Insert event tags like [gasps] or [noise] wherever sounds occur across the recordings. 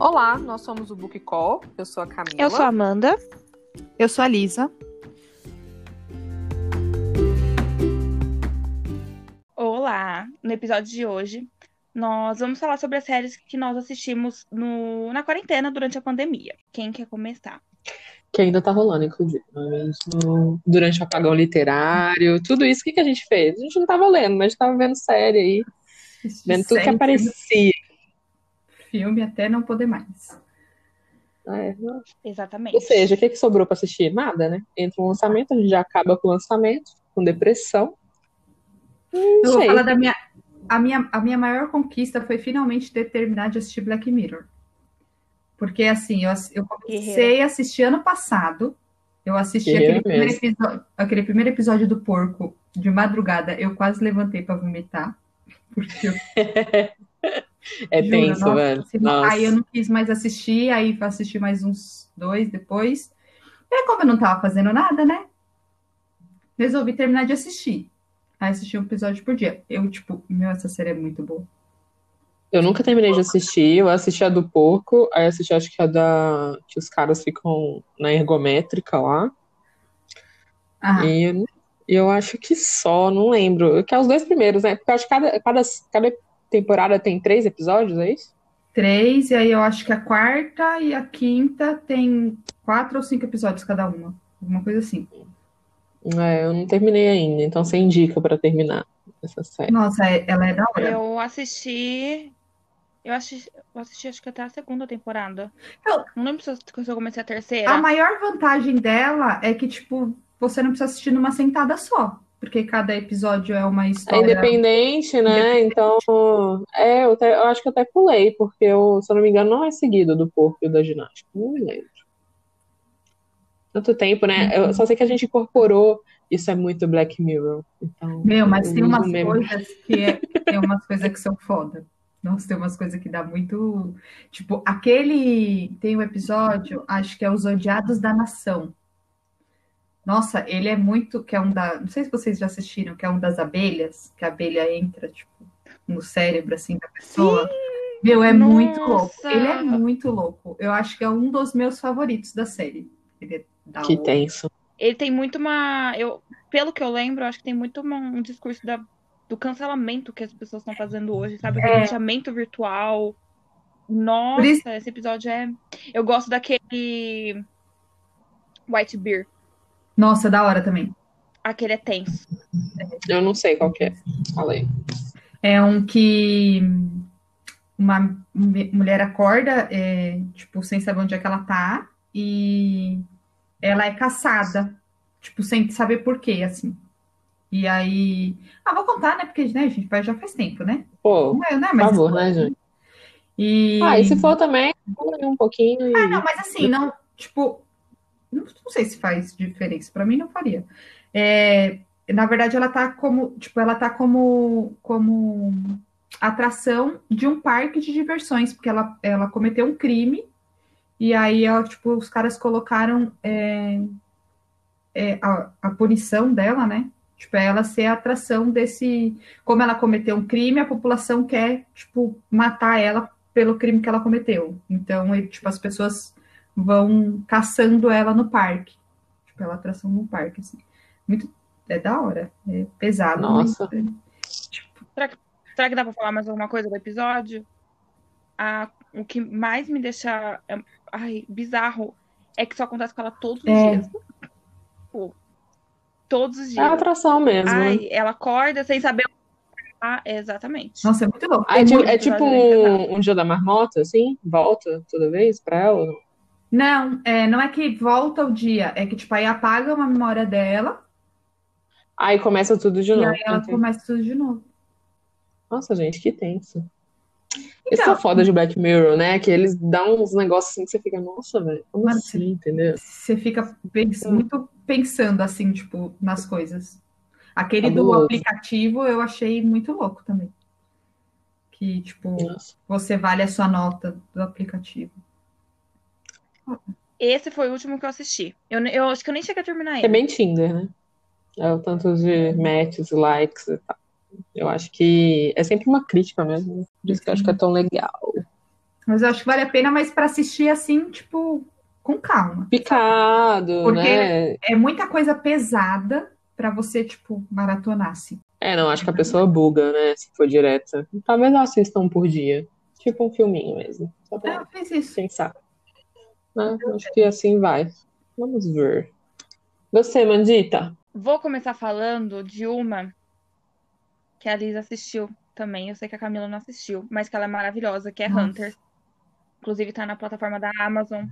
Olá, nós somos o Book Call. Eu sou a Camila. Eu sou a Amanda. Eu sou a Lisa. Olá! No episódio de hoje, nós vamos falar sobre as séries que nós assistimos no, na quarentena durante a pandemia. Quem quer começar? Que ainda tá rolando, inclusive. Durante o apagão literário, tudo isso, o que, que a gente fez? A gente não tava lendo, mas a gente tava vendo série aí, vendo tudo que Sempre. aparecia. Filme até não poder mais. É, não- Exatamente. Ou seja, o que, que sobrou pra assistir? Nada, né? Entra um lançamento, a gente já acaba com o lançamento, com depressão. Não Eu vou sei. falar da minha a, minha. a minha maior conquista foi finalmente ter terminado de assistir Black Mirror. Porque, assim, eu, eu comecei a assistir ano passado. Eu assisti aquele primeiro, episódio, aquele primeiro episódio do porco de madrugada. Eu quase levantei para vomitar. Porque eu [laughs] É Juro, tenso, nossa, velho. Nossa. Aí eu não quis mais assistir, aí assisti mais uns dois depois. E como eu não tava fazendo nada, né? Resolvi terminar de assistir. Aí assisti um episódio por dia. Eu, tipo, meu, essa série é muito boa. Eu nunca terminei de assistir. Eu assisti a do porco, aí assisti acho que a da que os caras ficam na ergométrica lá. Ah, E eu, eu acho que só, não lembro. Que é os dois primeiros, né? Porque eu acho que cada, cada, cada temporada tem três episódios, é isso? três, e aí eu acho que a quarta e a quinta tem quatro ou cinco episódios cada uma. Alguma coisa assim. É, eu não terminei ainda, então você indica pra terminar essa série. Nossa, é- ela é da hora. Eu assisti. Eu assisti, eu assisti acho que até a segunda temporada. Eu- Não lembro se eu, se eu comecei a terceira. A maior vantagem dela é que, tipo, você não precisa assistir numa sentada só. Porque cada episódio é uma É história. independente, né? Então, é, eu, até- eu acho que eu até pulei, porque eu, se eu não me engano, não é seguido do porco e da ginástica. Não me lembro. Tanto tempo, né? Eu só sei que a gente incorporou. Isso é muito Black Mirror. Então, Meu, mas tem umas mesmo. coisas que é, [laughs] tem umas coisas que são foda. Nossa, tem umas coisas que dá muito. Tipo, aquele. Tem um episódio, acho que é Os Odiados da Nação. Nossa, ele é muito. Que é um da. Não sei se vocês já assistiram, que é um das abelhas, que a abelha entra, tipo, no cérebro, assim, da pessoa. Meu, é muito louco. Nossa! Ele é muito louco. Eu acho que é um dos meus favoritos da série. Ele é da Que hora. tenso. Ele tem muito uma. Eu, pelo que eu lembro, eu acho que tem muito uma- um discurso da, do cancelamento que as pessoas estão fazendo hoje, sabe? Aquele É. linchamento virtual. Nossa, isso- esse episódio é. Eu gosto daquele. White Beer. Nossa, da hora também. Aquele é tenso. Eu não sei qual que é. Falei. É um que uma mu- mulher acorda, é, tipo, sem saber onde é que ela tá, e ela é caçada, tipo, sem saber por quê, assim. E aí. Ah, vou contar, né? Porque, né, gente, já faz tempo, né? Pô, Não é, não é por mais favor, né, gente? E... Ah, e se for também, um pouquinho e. Ah, não, mas assim, não, tipo, não, não sei se faz diferença, pra mim não faria. É, na verdade, ela tá como, tipo, ela tá como, como atração de um parque de diversões, porque ela, ela cometeu um crime, e aí, ela, tipo, os caras colocaram é, é, a, a punição dela, né? Tipo, é ela ser a atração desse. Como ela cometeu um crime, a população quer, tipo, matar ela pelo crime que ela cometeu. Então, tipo, as pessoas vão caçando ela no parque. Tipo, ela atração no parque, assim. Muito. É da hora. É pesado. Nossa. mas, é, tipo, Será que dá pra falar mais alguma coisa do episódio? Ah, o que mais me deixa é, ai, bizarro é que isso acontece com ela todos os É. dias. Pô, todos os É a dias. atração mesmo, né? Ai, ela acorda sem saber. Ah, exatamente. nossa, é muito louco. Ah, é, tipo, muito é tipo um, um dia da marmota, assim? Volta toda vez pra ela? Não, é, não é que volta o dia, é que, tipo, aí apaga uma memória dela Aí começa tudo de e novo. aí ela Entendi. começa tudo de novo. Nossa, gente, que tenso. Isso Então- é foda de Black Mirror, né? Que eles dão uns negócios assim que você fica, nossa, velho, como Mano, assim, entendeu? Você fica pens- muito pensando, assim, tipo, nas coisas. Aquele do Fabuloso. aplicativo eu achei muito louco também. Que, tipo, Nossa. você vale a sua nota do aplicativo. Esse foi o último que eu assisti. Eu, eu acho que eu nem cheguei a terminar É ele. bem Tinder, né? É o tanto de matches, likes e tal. Eu acho que é sempre uma crítica mesmo. Por isso que eu acho que é tão legal. Mas eu acho que vale a pena, mas para assistir assim, tipo, com calma. Picado, Porque né? É muita coisa pesada para você, tipo, maratonar, assim. É, não, acho que a pessoa buga, né? Se for direta. Talvez eu assista um por dia. Tipo um filminho mesmo. Só pra É, fez isso. pensar. Né? Acho que assim vai. Vamos ver. Você, Mandita? Vou começar falando de uma que a Liz assistiu também. Eu sei que a Camila não assistiu, mas que ela é maravilhosa, que é Nossa. Hunters. Inclusive tá na plataforma da Amazon.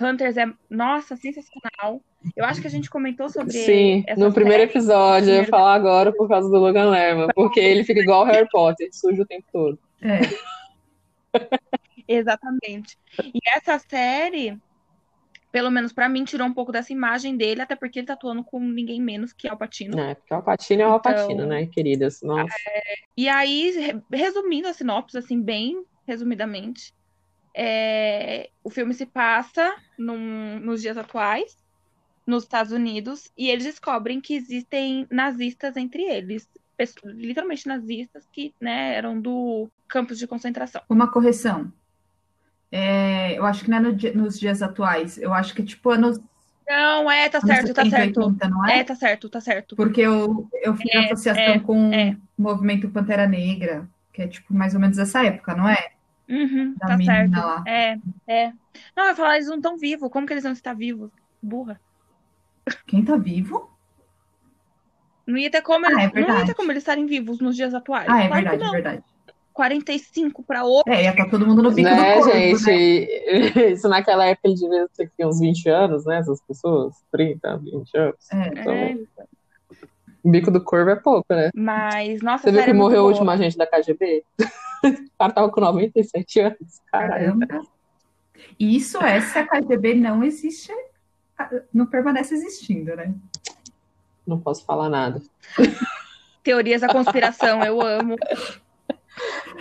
Hunters é, nossa, sensacional. Eu acho que a gente comentou sobre Sim, essa no primeiro série. episódio, eu ia falar agora por causa do Logan Lerman, porque ele fica igual o Harry Potter, sujo o tempo todo. É. [laughs] Exatamente. E essa série, pelo menos pra mim, tirou um pouco dessa imagem dele, até porque ele tá atuando com ninguém menos que Al Pacino. Né? Porque Alpatino é o Alpatino, Então- né, queridas? Nossa. E aí, re- resumindo a sinopse, assim, bem resumidamente, é, o filme se passa num- nos dias atuais, nos Estados Unidos, e eles descobrem que existem nazistas entre eles. Literalmente nazistas que, né, eram do campos de concentração. Uma correção. É, eu acho que não é no di- nos dias atuais. Eu acho que é tipo anos, Não, é, tá certo, tá 70, certo. 80, não é? É, tá certo, tá certo. Porque eu, eu fiz É, associação é, com é. o movimento Pantera Negra, que é tipo mais ou menos essa época, não é? Uhum, Da tá certo. lá. É, é. Não, eu ia falar, eles não estão vivos. Como que eles vão estar vivos? Burra. Quem tá vivo? Não ia ter como Ah, eles, é não ia ter como eles estarem vivos nos dias atuais. Ah, é Claro verdade, é verdade. 45 para outro. É, ia estar todo mundo no bico Né, do corvo, gente? né? [laughs] Isso naquela época ele devia ter que, uns 20 anos, né? Essas pessoas, 30, 20 anos. É. Então, É, o bico do corvo é pouco, né? mas, nossa, Você viu que é morreu o último agente da KGB? [laughs] o cara tava com 97 anos. Caramba. E Isso é se a KGB não existe, não permanece existindo, né? Não posso falar nada. Teorias da conspiração, eu amo. [laughs]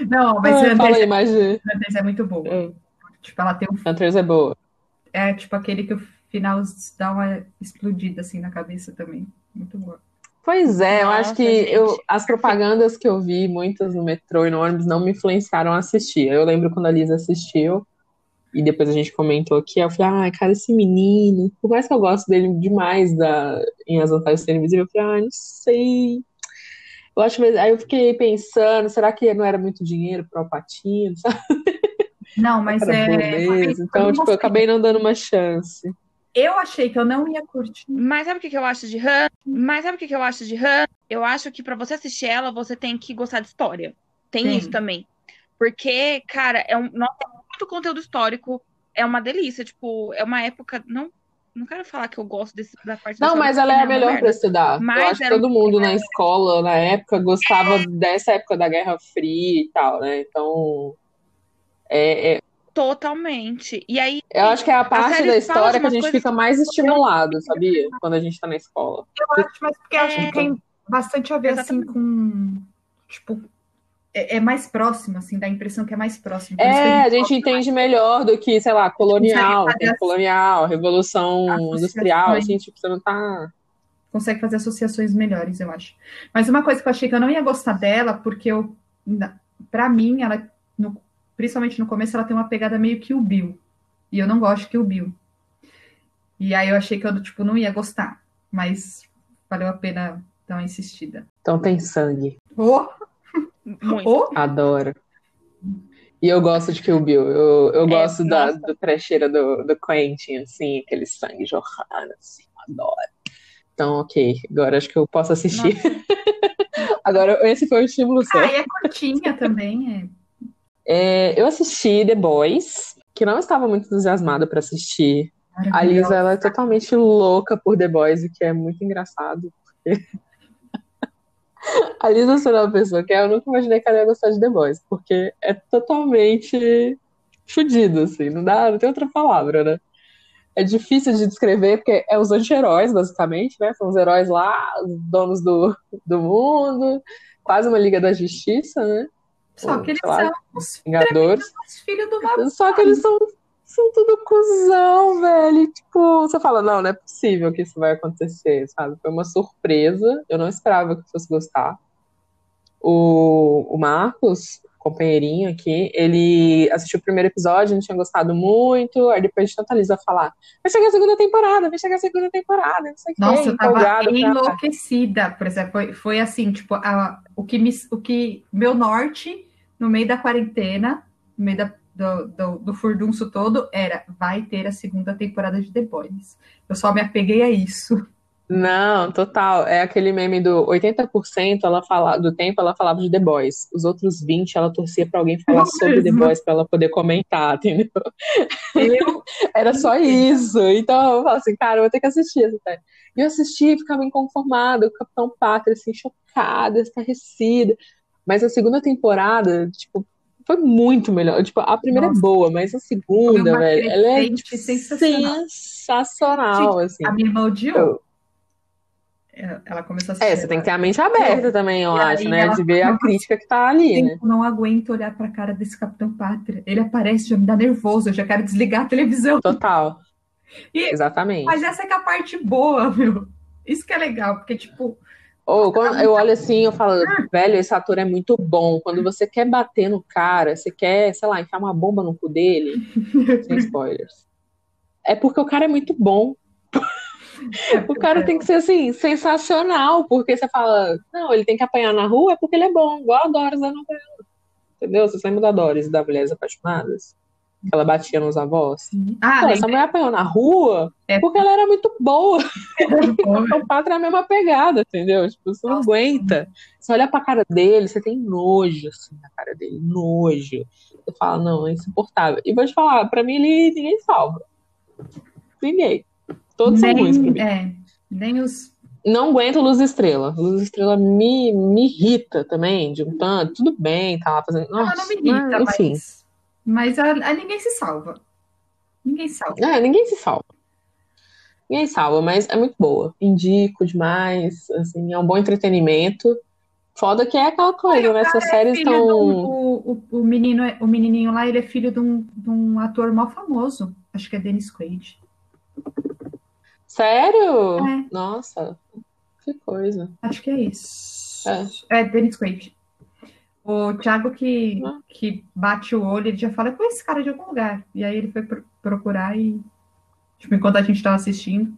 Não, mas Ah, Hunters, aí, de... Hunters é muito boa. Hum, Tipo, ela tem um. Hunters é boa. É tipo aquele que o final dá uma explodida assim na cabeça também. Muito boa. Pois é, eu Nossa, acho que eu, as propagandas que eu vi, muitas no metrô e no ônibus, não me influenciaram a assistir. Eu lembro quando a Lisa assistiu, e depois a gente comentou aqui, eu falei, ai, cara, esse menino, por mais que eu gosto dele demais da, em As Vantagens de Ser Invisível, eu falei, ai, não sei. Eu acho mesmo, aí eu fiquei pensando, será que não era muito dinheiro para o Patino, sabe? Não, [laughs] mas Era é. Então, eu tipo, eu acabei não dando uma chance. Eu achei que eu não ia curtir. Mas sabe o que, que eu acho de Han? Mas sabe o que, que eu acho de Han? Eu acho que pra você assistir ela, você tem que gostar de história. Tem Tem. isso também. Porque, cara, é um, nossa, é muito conteúdo histórico. É uma delícia. Tipo, é uma época. Não, não quero falar que eu gosto desse, da parte da Não, história, mas ela é a uma melhor para estudar. Mas Eu acho que todo mundo na escola, na época, gostava dessa época da Guerra Fria e tal, né? Então, é, é- Totalmente. E aí, eu acho que é a parte série da história que a gente fica mais estimulado, sabia? Quando a gente tá na escola. Eu acho, mas porque eu acho É. que tem bastante a ver assim Exatamente. com. Tipo, é, é mais próximo, assim, dá a impressão que é mais próximo. É, a gente gosta entende melhor do que, sei lá, colonial, colonial, revolução industrial, assim, tipo, você não tá. consegue fazer associações melhores, eu acho. Mas uma coisa que eu achei que eu não ia gostar dela, porque eu, pra mim, ela, no- principalmente no começo, ela tem uma pegada meio que o Bill. E eu não gosto que o Bill. E aí eu achei que eu, tipo, não ia gostar. Mas valeu a pena dar uma insistida. Então tem sangue. Oh, muito. oh, Adoro. E eu gosto de Kill Bill. Eu, eu É, gosto da, do trecheira do, do Quentin, assim, aquele sangue jorrando, assim, eu adoro. Então, ok. Agora acho que eu posso assistir. [laughs] Agora, esse foi o estímulo seu. ah, e é curtinha também. É, eu assisti The Boys, que não estava muito entusiasmada para assistir. É A Lisa, ela é totalmente louca por The Boys, o que é muito engraçado. Porque... [laughs] a Lisa sendo uma pessoa que eu nunca imaginei que ela ia gostar de The Boys, porque é totalmente fudido, assim, não dá, não tem outra palavra, né? É difícil de descrever, porque é os anti-heróis, basicamente, né? São os heróis lá, os donos do, do mundo, quase uma Liga da Justiça, né? Só que eles lá, são os Vingadores. filhos do mal. Só que eles são, são tudo cuzão, velho. Tipo, você fala, não, não é possível que isso vai acontecer, sabe? Foi uma surpresa. Eu não esperava que fosse gostar. O, o Marcos companheirinho aqui, ele assistiu o primeiro episódio, não tinha gostado muito, aí depois de tanta Lisa falar, vai chegar a segunda temporada, vai chegar a segunda temporada, não sei o que. Nossa, eu tava enlouquecida, por exemplo, foi, foi assim, tipo, a, o, que me, o que, meu norte, no meio da quarentena, no meio da, do, do, do furdunço todo, era, vai ter a segunda temporada de The Boys. Eu só me apeguei a isso. Não, total. É aquele meme do 80% ela fala, do tempo ela falava de The Boys. Os outros 20 ela torcia para alguém falar sobre The Boys para ela poder comentar, entendeu? Eu... [laughs] Era só isso. Então eu falo assim, cara, eu vou ter que assistir essa série. E eu assisti, ficava inconformada, o Capitão Pátria, assim, chocada, estarrecida. Mas a segunda temporada, tipo, foi muito melhor. Tipo, a primeira Nossa. é boa, mas a segunda, velho, ela é tipo, sensacional. sensacional assim. A minha irmã odiou. Ela começou a. É, você tem que ter a mente aberta também, eu acho, né? De ver a crítica que tá ali, né? Eu não aguento olhar pra cara desse Capitão Pátria. Ele aparece, já me dá nervoso, eu já quero desligar a televisão. Total. E, Exatamente. Mas essa é que é a parte boa, [laughs] meu. Isso que é legal, porque, tipo. Ou quando eu olho assim, eu falo, velho, esse ator é muito bom. Quando você quer bater no cara, você quer, sei lá, enfiar uma bomba no cu dele, [laughs] sem spoilers. É porque o cara é muito bom. o cara tem que ser assim, sensacional, porque você fala, não, ele tem que apanhar na rua é porque ele é bom, igual a Doris da novela. Entendeu? Você lembra da Doris, da Mulheres Apaixonadas? Que ela batia nos avós. Ah, Pô, essa mulher apanhou na rua é. porque ela era muito boa. [laughs] o padre é a mesma pegada, entendeu? Tipo, você não Nossa. aguenta. Você olha pra cara dele, você tem nojo, assim, na cara dele, nojo. Você fala, não, é insuportável. E vou te falar, pra mim ele ninguém salva. Ninguém. Todos nem, são ruins pra mim. É, nem os. Não aguento Luz Estrela. Luz Estrela me, me irrita também, de um tanto. Tudo bem, tá lá fazendo. Nossa, Ela não me irrita, mas, enfim. Mas, mas a, a, ninguém se salva. Ninguém salva. É, ninguém se salva. Ninguém salva, mas é muito boa. Indico demais. Assim, é um bom entretenimento. Foda que é aquela coisa, né? Essas é séries estão. O, o, o, menino, o menininho lá, ele é filho de um, de um ator mal famoso. Acho que é Dennis Quaid. Sério? É. Nossa, que coisa. Acho que é isso. É, é Dennis Quaid. O Thiago que, ah. que bate o olho, ele já fala com esse cara de algum lugar. E aí ele foi procurar e, tipo, enquanto a gente estava assistindo,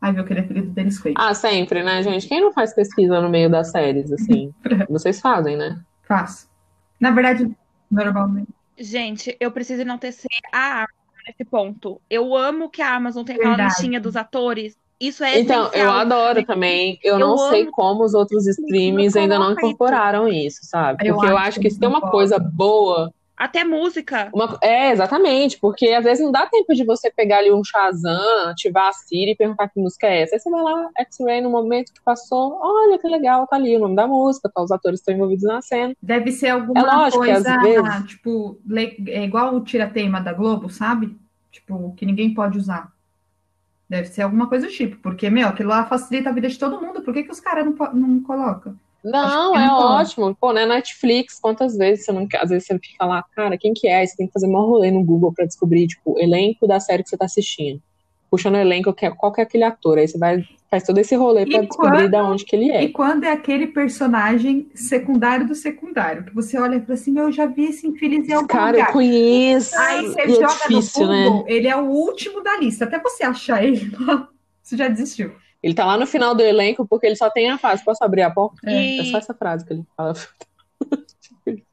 aí viu que ele é filho do Dennis Quaid. Ah, sempre, né, gente? Quem não faz pesquisa no meio das séries, assim? [laughs] Vocês fazem, né? Faço. Na verdade, normalmente. Gente, eu preciso enaltecer a nesse ponto. Eu amo que a Amazon tem aquela listinha dos atores. Isso é Então, essencial. eu adoro também. Eu, eu não sei como os outros streams ainda não incorporaram isso, sabe? Porque eu, eu acho que se tem uma coisa boa até música. Uma, é, exatamente, porque às vezes não dá tempo de você pegar ali um Shazam, ativar a Siri e perguntar que música é essa. Aí você vai lá, X-Ray, no momento que passou, olha que legal, tá ali o nome da música, tá, os atores estão envolvidos na cena. Deve ser alguma é lógico coisa, vezes... tipo, é igual o tira-teima da Globo, sabe? Tipo, que ninguém pode usar. Deve ser alguma coisa do tipo, porque, meu, aquilo lá facilita a vida de todo mundo, por que, que os caras não, não colocam? Não, é não ótimo. Pô, né, Netflix, quantas vezes você não às vezes você fica lá, cara, quem que é? Aí você tem que fazer maior rolê no Google para descobrir, tipo, elenco da série que você tá assistindo. Puxa no elenco qual que é aquele ator, aí você vai faz todo esse rolê para descobrir da onde que ele é. E quando é aquele personagem secundário do secundário, que você olha e fala assim, eu já vi esse infeliz em algum Cara, lugar. eu conheço. Aí você é joga difícil, no Google, né? ele é o último da lista. Até você achar ele, [laughs] você já desistiu. Ele tá lá no final do elenco porque ele só tem a frase. Posso abrir a porta? É, é só essa frase que ele fala. [laughs]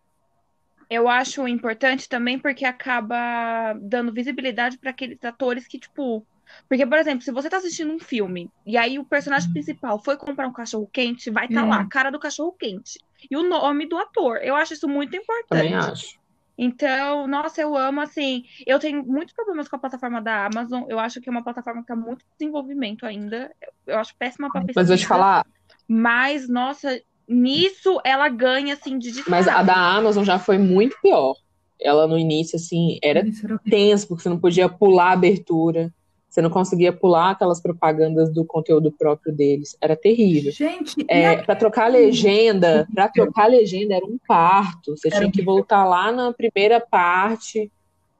Eu acho importante também porque acaba dando visibilidade para aqueles atores que, tipo. Porque, por exemplo, se você tá assistindo um filme e aí o personagem principal foi comprar um cachorro quente, vai estar tá é. lá a cara do cachorro quente e o nome do ator. Eu acho isso muito importante. Também acho. Então, nossa, eu amo, assim, eu tenho muitos problemas com a plataforma da Amazon, eu acho que é uma plataforma que tá muito desenvolvimento ainda, eu acho péssima pra pesquisa. Mas vou te falar... Mas, nossa, nisso ela ganha, assim, de Mas a da Amazon já foi muito pior. Ela, no início, assim, era tenso, porque você não podia pular a abertura. Você não conseguia pular aquelas propagandas do conteúdo próprio deles. Era terrível. Gente, é, para trocar a legenda, para trocar a legenda era um parto. Você tinha que voltar lá na primeira parte,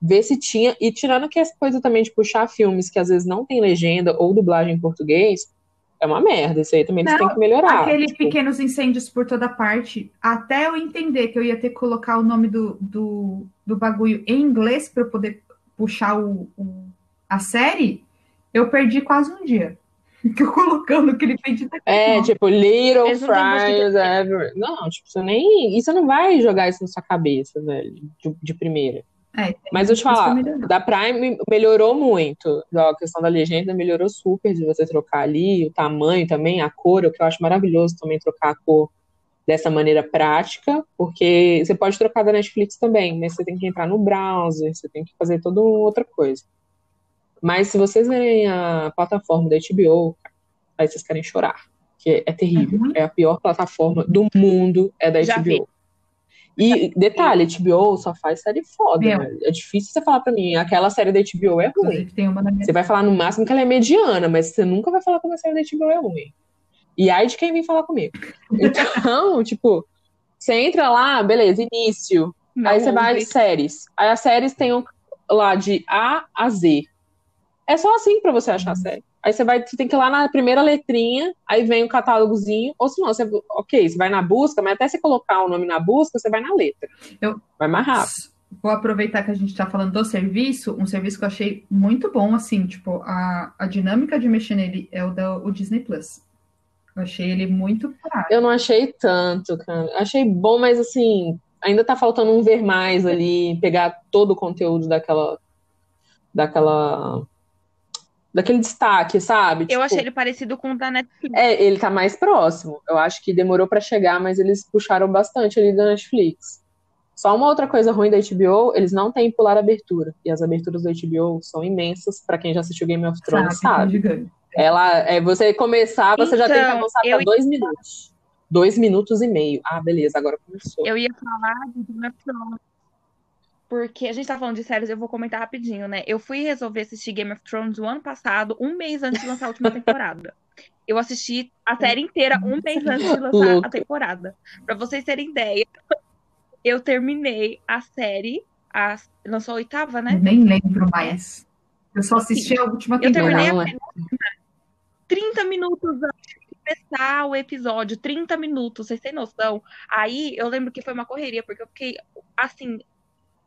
ver se tinha. E tirando que essa coisa também de puxar filmes que às vezes não tem legenda ou dublagem em português, é uma merda. Isso aí também eles Não, têm que melhorar. Aqueles Tipo, pequenos incêndios por toda parte, até eu entender que eu ia ter que colocar o nome do, do, do bagulho em inglês para eu poder puxar o, o- a série, eu perdi quase um dia. [laughs] Que eu colocando aquele pedido aqui. É, tipo, Little Eles não Fries Ever. Não, tipo, você nem. Isso não vai jogar isso na sua cabeça, velho, de, de primeira. É, Mas eu te falar, da Prime melhorou muito. A questão da legenda melhorou super de você trocar ali, o tamanho também, a cor, o que eu acho maravilhoso também trocar a cor dessa maneira prática, porque você pode trocar da Netflix também, mas você tem que entrar no browser, você tem que fazer toda outra coisa. Mas se vocês verem a plataforma da HBO, aí vocês querem chorar, que é terrível. Uhum. É a pior plataforma do mundo, é da Já HBO. vi. E detalhe, HBO só faz série foda, velho. É difícil você falar pra mim, aquela série da HBO é ruim. Você vai falar no máximo que ela é mediana, mas você nunca vai falar que uma série da HBO é ruim. E aí de quem vem falar comigo. Então, [laughs] tipo, você entra lá, beleza, início. Não aí você vai de séries. Aí as séries tem lá de A a Z. É só assim pra você achar a série. Aí você vai, você tem que ir lá na primeira letrinha, aí vem o catálogozinho, ou se não, você, ok, você vai na busca, mas até você colocar o nome na busca, você vai na letra. Eu- Vai mais rápido. Vou aproveitar que a gente está falando do serviço, um serviço que eu achei muito bom, assim, tipo, a, a dinâmica de mexer nele é o da o Disney Plus. Eu achei ele muito prático. Eu não achei tanto, cara. Achei bom, mas assim, ainda tá faltando um ver mais ali, pegar todo o conteúdo daquela. daquela. Daquele destaque, sabe? Eu Tipo, achei ele parecido com o da Netflix. É, ele tá mais próximo. Eu acho que demorou pra chegar, mas eles puxaram bastante ali da Netflix. Só uma outra coisa ruim da HBO, eles não têm pular abertura. E as aberturas da HBO são imensas. Pra quem já assistiu Game of Thrones, Sabe, sabe. Ela, é, você começar, você já tem que Então, avançar pra dois minutos. Dois minutos e meio. Ah, beleza, agora começou. Eu ia falar de Game of Thrones. Porque a gente tá falando de séries, eu vou comentar rapidinho, né? Eu fui resolver assistir Game of Thrones o ano passado, um mês antes de lançar a última [laughs] temporada. Eu assisti a série inteira um mês antes de lançar Louca. a temporada. Pra vocês terem ideia, [laughs] eu terminei a série, a... lançou a oitava, né? Nem lembro mais. Eu só assisti a última Eu terminei temporada. a é. 30 minutos antes de começar o episódio, 30 minutos, vocês têm noção? Aí eu lembro que foi uma correria, porque eu fiquei, assim,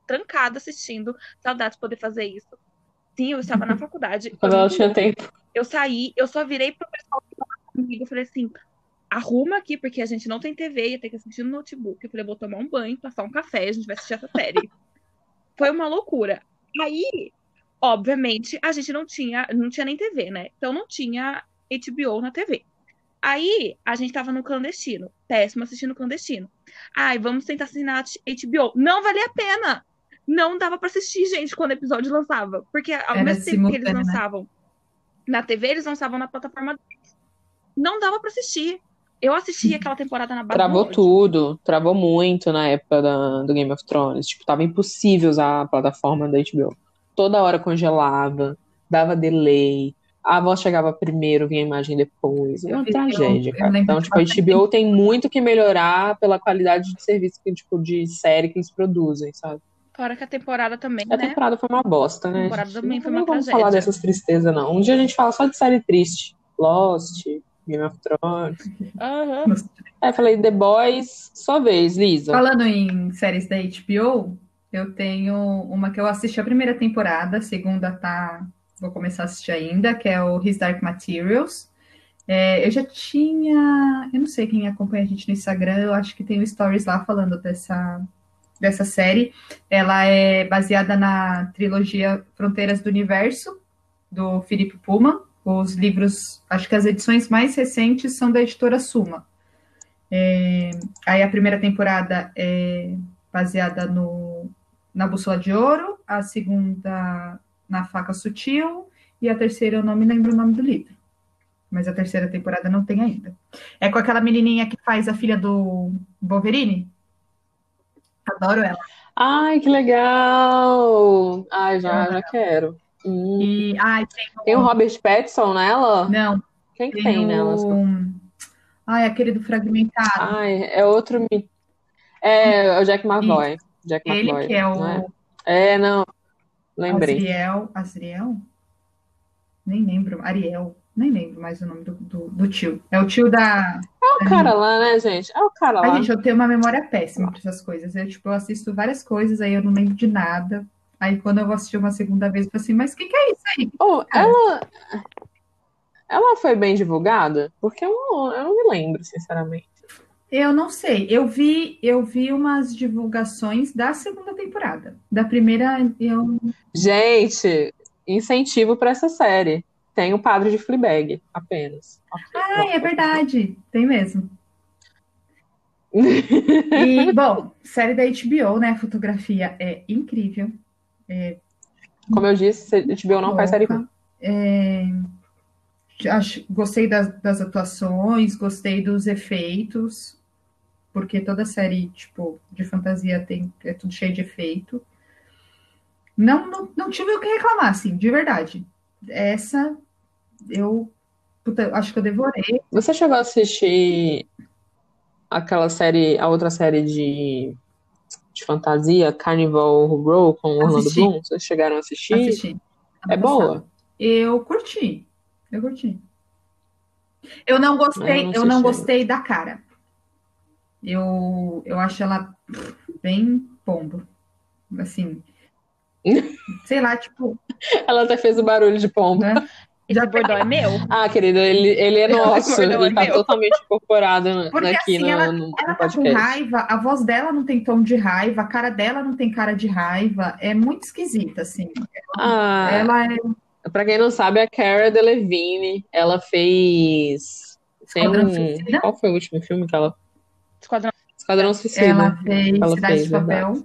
trancada assistindo. Saudades de poder fazer isso. Sim, eu estava na faculdade. Quando ela tinha tempo. Eu saí, eu só virei pro pessoal que tava comigo e falei assim: arruma aqui, porque a gente não tem TV, ia ter que assistir no notebook. Eu falei, vou tomar um banho, passar um café, a gente vai assistir essa série. [laughs] Foi uma loucura. Aí, obviamente, a gente não tinha, não tinha nem TV, né? Então não tinha HBO na TV. Aí a gente tava no clandestino, péssimo assistindo clandestino. Ai, vamos tentar assinar HBO. Não valia a pena. Não dava pra assistir, gente, quando o episódio lançava. Porque ao Era mesmo tempo que eles né? lançavam na TV, eles lançavam na plataforma deles. Não dava pra assistir. Eu assisti aquela temporada na base Travou tudo, travou muito na época da- do Game of Thrones. Tipo, tava impossível usar a plataforma da HBO. Toda hora congelava, dava delay, a voz chegava primeiro, vinha a imagem depois. Eu Uma vi- tragédia, eu- eu cara. lembro Então, tipo, a HBO tem muito que melhorar pela qualidade de serviço, que, tipo, de série que eles produzem, sabe? Fora que a temporada também, A né? temporada foi uma bosta, né? A temporada gente? também foi não uma vamos falar dessas tristezas, não. Um dia a gente fala só de série triste. Lost, Game of Thrones. Aham. É, falei The Boys, sua vez, Lisa. Falando em séries da HBO, eu tenho uma que eu assisti a primeira temporada, a segunda tá. Vou começar a assistir ainda, que é o His Dark Materials. É, eu já tinha. Eu não sei quem acompanha a gente no Instagram, eu acho que tem o Stories lá falando dessa, dessa série. Ela é baseada na trilogia Fronteiras do Universo, do Philip Pullman. Os livros, acho que as edições mais recentes são da editora Suma. É, aí a primeira temporada é baseada no, na Bússola de Ouro, a segunda na Faca Sutil e a terceira eu não me lembro o nome do livro. Mas a terceira temporada não tem ainda. É com aquela menininha que faz a filha do Wolverine. Adoro ela. Ai, que legal! Ai, já, já quero. Hum. E, ai, tem, Tem o Robert Pattinson nela? não, Quem que tem tem nela? o... Ai, aquele do Fragmentado. Ai, é outro. É, é o Jack McVoy. Jack Ele McVoy, que é o é? É, não. Lembrei. Azriel. Azriel? Nem lembro. Ariel. Nem lembro mais o nome do, do, do tio. É o tio da. É o cara lá, né, gente? É o cara Ai, lá. gente, eu tenho uma memória péssima para essas coisas. Eu, tipo, eu assisto várias coisas, aí eu não lembro de nada. Aí quando eu vou assistir uma segunda vez, eu falo assim, mas o que, que é isso aí? Oh, ela. Ela foi bem divulgada? Porque eu não, eu não me lembro, sinceramente. Eu não sei. Eu vi, eu vi umas divulgações da segunda temporada. Da primeira, eu. Gente, incentivo pra essa série. Tem o padre de Fleabag, apenas. Ah, é verdade. Tem mesmo. [laughs] E, bom, série da HBO, né? Fotografia é incrível. Como eu disse, a HBO não faz série ruim. É, acho- gostei das, das atuações, gostei dos efeitos, porque toda série, tipo, de fantasia tem, é tudo cheio de efeito. Não, não, não tive o que reclamar, assim, de verdade. Essa, eu, puta, acho que eu devorei. Você chegou a assistir aquela série, a outra série de, de fantasia, Carnival Row, com o Orlando Assisti. Bloom? Vocês chegaram a assistir? Assisti. É boa? Eu curti. Eu curti. Eu não gostei, Eu não eu não gostei da cara. Eu, eu acho ela bem pombo. Assim, [laughs] sei lá, tipo, Ela até fez o barulho de pombo. né? Esse Já bordão é meu. Ah, querido, ele, ele é nosso. É Ele tá meu. totalmente incorporado na- [laughs] Porque, aqui assim, no, ela- no- Ela tá com raiva, a voz dela não tem tom de raiva, a cara dela não tem cara de raiva. É muito esquisita, assim. Ah, Ela é pra quem não sabe, a Cara Delevingne, ela fez... Esquadrão um... Suicida? Qual foi o último filme que ela... Esquadrão. Esquadrão Suicida. ela fez Ela Cidade fez, de Papel.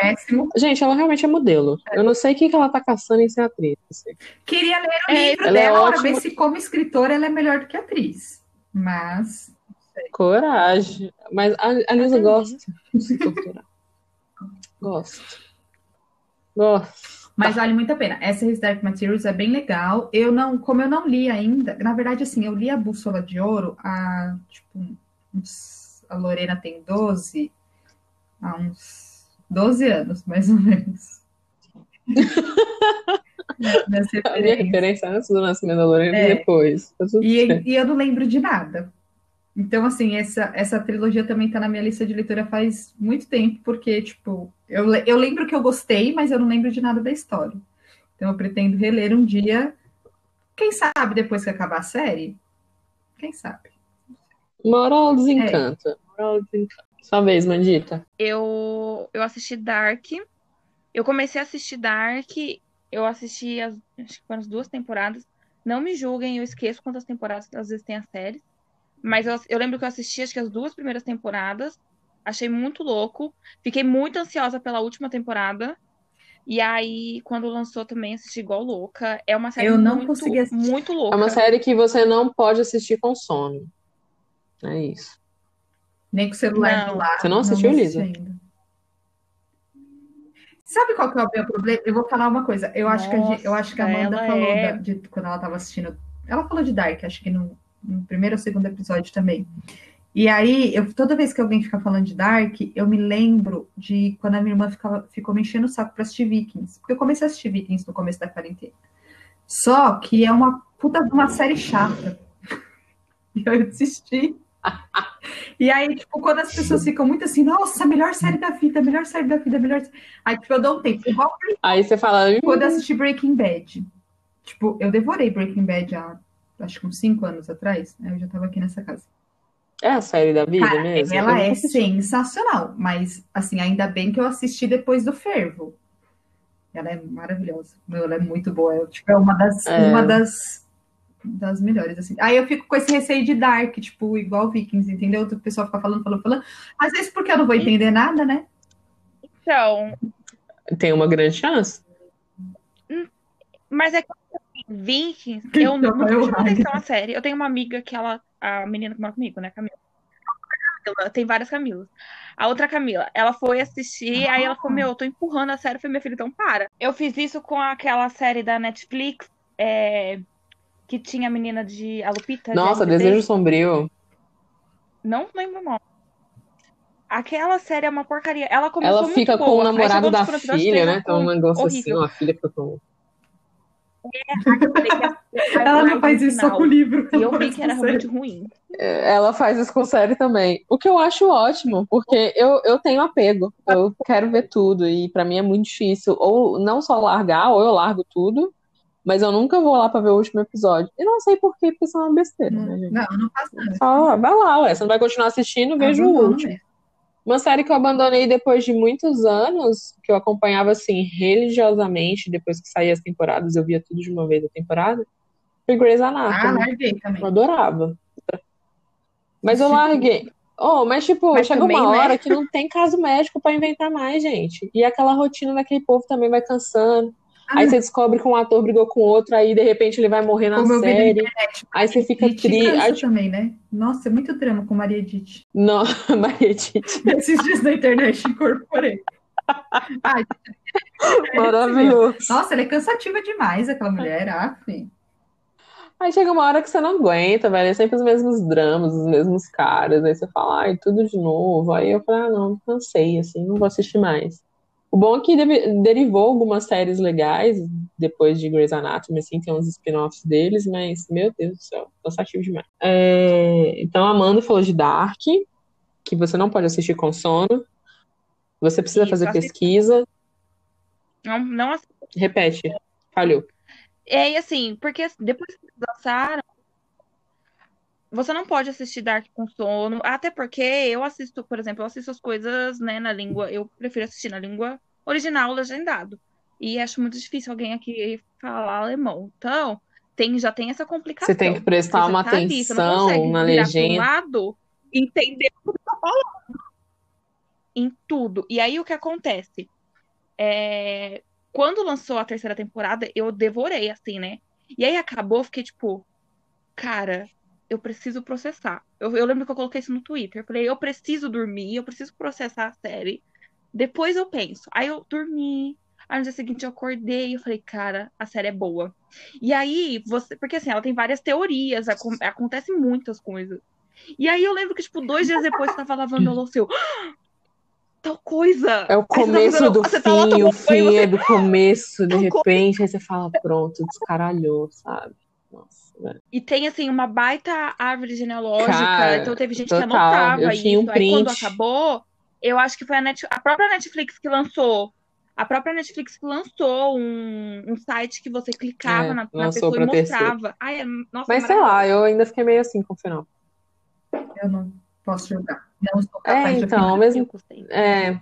Péssimo. Gente, ela realmente é modelo. Eu não sei o que que ela tá caçando em ser atriz. assim. Queria ler o É, livro ela é dela para ótima. ver se, como escritora, ela é melhor do que atriz. Mas Coragem. Mas a, a Lisa Entendi. gosta de se torturar. Gosto. Gosto. Mas vale muito a pena. Essa His Dark Materials é bem legal. Eu não, como eu não li ainda, na verdade, assim, eu li a Bússola de Ouro há, tipo, uns, a Lorena tem 12, há uns 12 anos, mais ou menos. [laughs] Nessa A minha referência. é antes do nascimento da Lorena É. e depois. Tá tudo certo. E, e eu não lembro de nada. Então, assim, essa, essa trilogia também tá na minha lista de leitura faz muito tempo, porque, tipo, eu, eu lembro que eu gostei, mas eu não lembro de nada da história. Então, eu pretendo reler um dia. Quem sabe depois que acabar a série? Quem sabe? Moral desencanta. Moral desencanta. Sua vez, Mandita. Eu, eu assisti Dark. Eu comecei a assistir Dark. Eu assisti as, acho que foram as duas temporadas. Não me julguem, eu esqueço quantas temporadas às vezes tem a série. Mas eu, eu lembro que eu assisti acho que as duas primeiras temporadas. Achei muito louco. Fiquei muito ansiosa pela última temporada. E aí, quando lançou também, assisti igual louca. É uma série Eu não muito, consegui assistir. muito É louca. uma série que você não pode assistir com sono. É isso. Nem com o celular Não. do lado. Você não assistiu, assisti Lisa? ainda. Sabe qual que é o meu problema? Eu vou falar uma coisa. Eu acho que a, gente- eu acho que a Nossa, Amanda falou é- da- de, quando ela estava assistindo. Ela falou de Dark, acho que no, no primeiro ou segundo episódio também. E aí, eu, toda vez que alguém fica falando de Dark, eu me lembro de quando a minha irmã ficava, ficou me enchendo o saco para assistir Vikings. Porque eu comecei a assistir Vikings no começo da quarentena. Só que é uma puta de uma série chata. [laughs] E aí eu desisti. E aí, tipo, quando as pessoas ficam muito assim, nossa, melhor série da vida, melhor série da vida, melhor. Aí, tipo, eu dou um tempo. Igual Aí você fala. "Hum, quando eu assisti Breaking Bad. Tipo, eu devorei Breaking Bad há, acho que uns 5 anos atrás. Aí eu já tava aqui nessa casa. É a série da vida Cara, mesmo? ela é assisti. sensacional. Mas, assim, ainda bem que eu assisti depois do Fervo. Ela é maravilhosa. Meu, ela é muito boa. Eu, tipo, é uma das, É. uma das, das melhores, assim. Aí eu fico com esse receio de Dark, tipo, igual Vikings, entendeu? O pessoal fica falando, falando, falando. Às vezes porque eu não vou entender nada, né? Então, Tem uma grande chance. Mas é que Vikings, [laughs] eu Então, tive acho. atenção à série. Eu tenho uma amiga que ela, a menina que mora comigo, né, Camila? Camila, Tem várias Camilas. A outra Camila, ela foi assistir, aí ela falou, meu, eu tô empurrando a série. Eu falei, minha filha, então para. Eu fiz isso com aquela série da Netflix, é, que tinha a menina de a Lupita. de Nossa, RBD. Desejo Sombrio. Não lembro o nome. Aquela série é uma porcaria. Ela começou Ela muito fica com boa. o namorado da filha, né? Tem um negócio assim, uma filha fica com. Ela não faz isso só com o livro. E eu vi que era realmente ruim. É, ela faz isso com série também. O que eu acho ótimo, porque eu, eu tenho apego. Eu quero ver tudo. E para mim é muito difícil. Ou não só largar, ou eu largo tudo. Mas eu nunca vou lá pra ver o último episódio. E não sei por quê, porque isso é uma besteira, né, gente? Não, não faço nada. Só vai lá, ué. Você não vai continuar assistindo, veja o último. mesmo. Uma série que eu abandonei depois de muitos anos, que eu acompanhava assim religiosamente, depois que saía as temporadas, eu via tudo de uma vez a temporada, foi Grey's Ah, Anatomy. larguei também. Eu adorava. Mas eu Sim. larguei. Oh, mas tipo, Mas chega uma né? hora que não tem caso médico pra inventar mais, gente. E aquela rotina daquele povo também vai cansando. Ah, Aí você descobre que um ator brigou com outro, aí de repente ele vai morrer na Como vi na série. internet. Aí você fica Edith triste. Aí, também, né? Nossa, é muito drama com Maria Edith. não, [laughs] Maria Titi. Esses dias na internet incorporei. Ai, Maravilhoso. nossa, ela é cansativa demais, aquela mulher. Ah, filho. Aí chega uma hora que você não aguenta, velho. É sempre os mesmos dramas, os mesmos caras. Aí você fala, ai, tudo de novo. Aí eu falei, ah, não, cansei, assim, não vou assistir mais. O bom é que deve- derivou algumas séries legais depois de Grey's Anatomy, assim, tem uns spin-offs deles, mas, meu Deus do céu, cansativo demais. É, Então, a Amanda falou de Dark, que você não pode assistir com sono. Você precisa Isso, fazer pesquisa. Não, não Repete, falhou. É, e assim, porque depois que eles lançaram, você não pode assistir Dark com sono, até porque eu assisto, por exemplo, eu assisto as coisas, né, na língua, eu prefiro assistir na língua original, legendado. E acho muito difícil alguém aqui falar alemão. Então, tem, já tem essa complicação. Você tem que prestar uma tá ali, atenção consegue na legenda. lado entender o que tá falando. Em tudo. E aí o que acontece? É, Quando lançou a terceira temporada, eu devorei, assim, né? E aí acabou, fiquei tipo, cara, eu preciso processar. Eu, eu lembro que eu coloquei isso no Twitter. Eu falei, eu preciso dormir, eu preciso processar a série. Depois eu penso. Aí eu dormi. Aí no dia seguinte eu acordei e eu falei, cara, a série é boa. E aí, você. Porque assim, ela tem várias teorias, acon- acontecem muitas coisas. E aí eu lembro que, tipo, dois dias depois eu tava lavando a louça, eu. "Ah, Tal coisa! É o tá começo do tá lá fim, o fim você- é do começo, de [laughs] Tal repente, aí você fala, pronto, descaralhou, sabe? Nossa, velho. E tem, assim, uma baita árvore genealógica. Cara, então teve gente que total. anotava Eu tinha um isso. Aí quando acabou, eu acho que foi a, Net... a própria Netflix que lançou. A própria Netflix que lançou um, um site que você clicava É, na, na pessoa e mostrava. Ai, é... Nossa, Mas sei lá, eu ainda fiquei meio assim com o final. Eu não posso jogar. Não sou É, capaz de então, opinar. ao mesmo. É,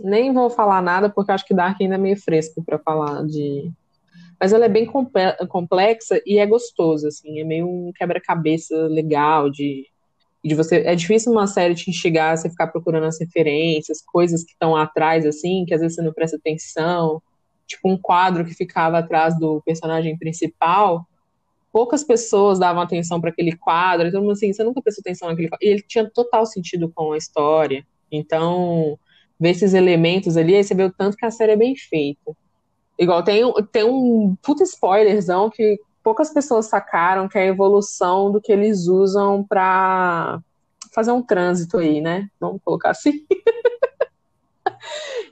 nem vou falar nada porque acho que Dark ainda é meio fresco pra falar de. Mas ela é bem comple- complexa e é gostoso, assim, é meio um quebra-cabeça legal de, de você. É difícil uma série te instigar, você ficar procurando as referências, coisas que estão atrás, assim, que às vezes você não presta atenção. Tipo, um quadro que ficava atrás do personagem principal. Poucas pessoas davam atenção para aquele quadro, então assim, você nunca prestou atenção naquele quadro. E ele tinha total sentido com a história. Então, ver esses elementos ali, aí você vê o tanto que a série é bem feita. Igual tem, tem um puta spoilerzão que poucas pessoas sacaram, que é a evolução do que eles usam pra fazer um trânsito aí, né? Vamos colocar assim. [laughs]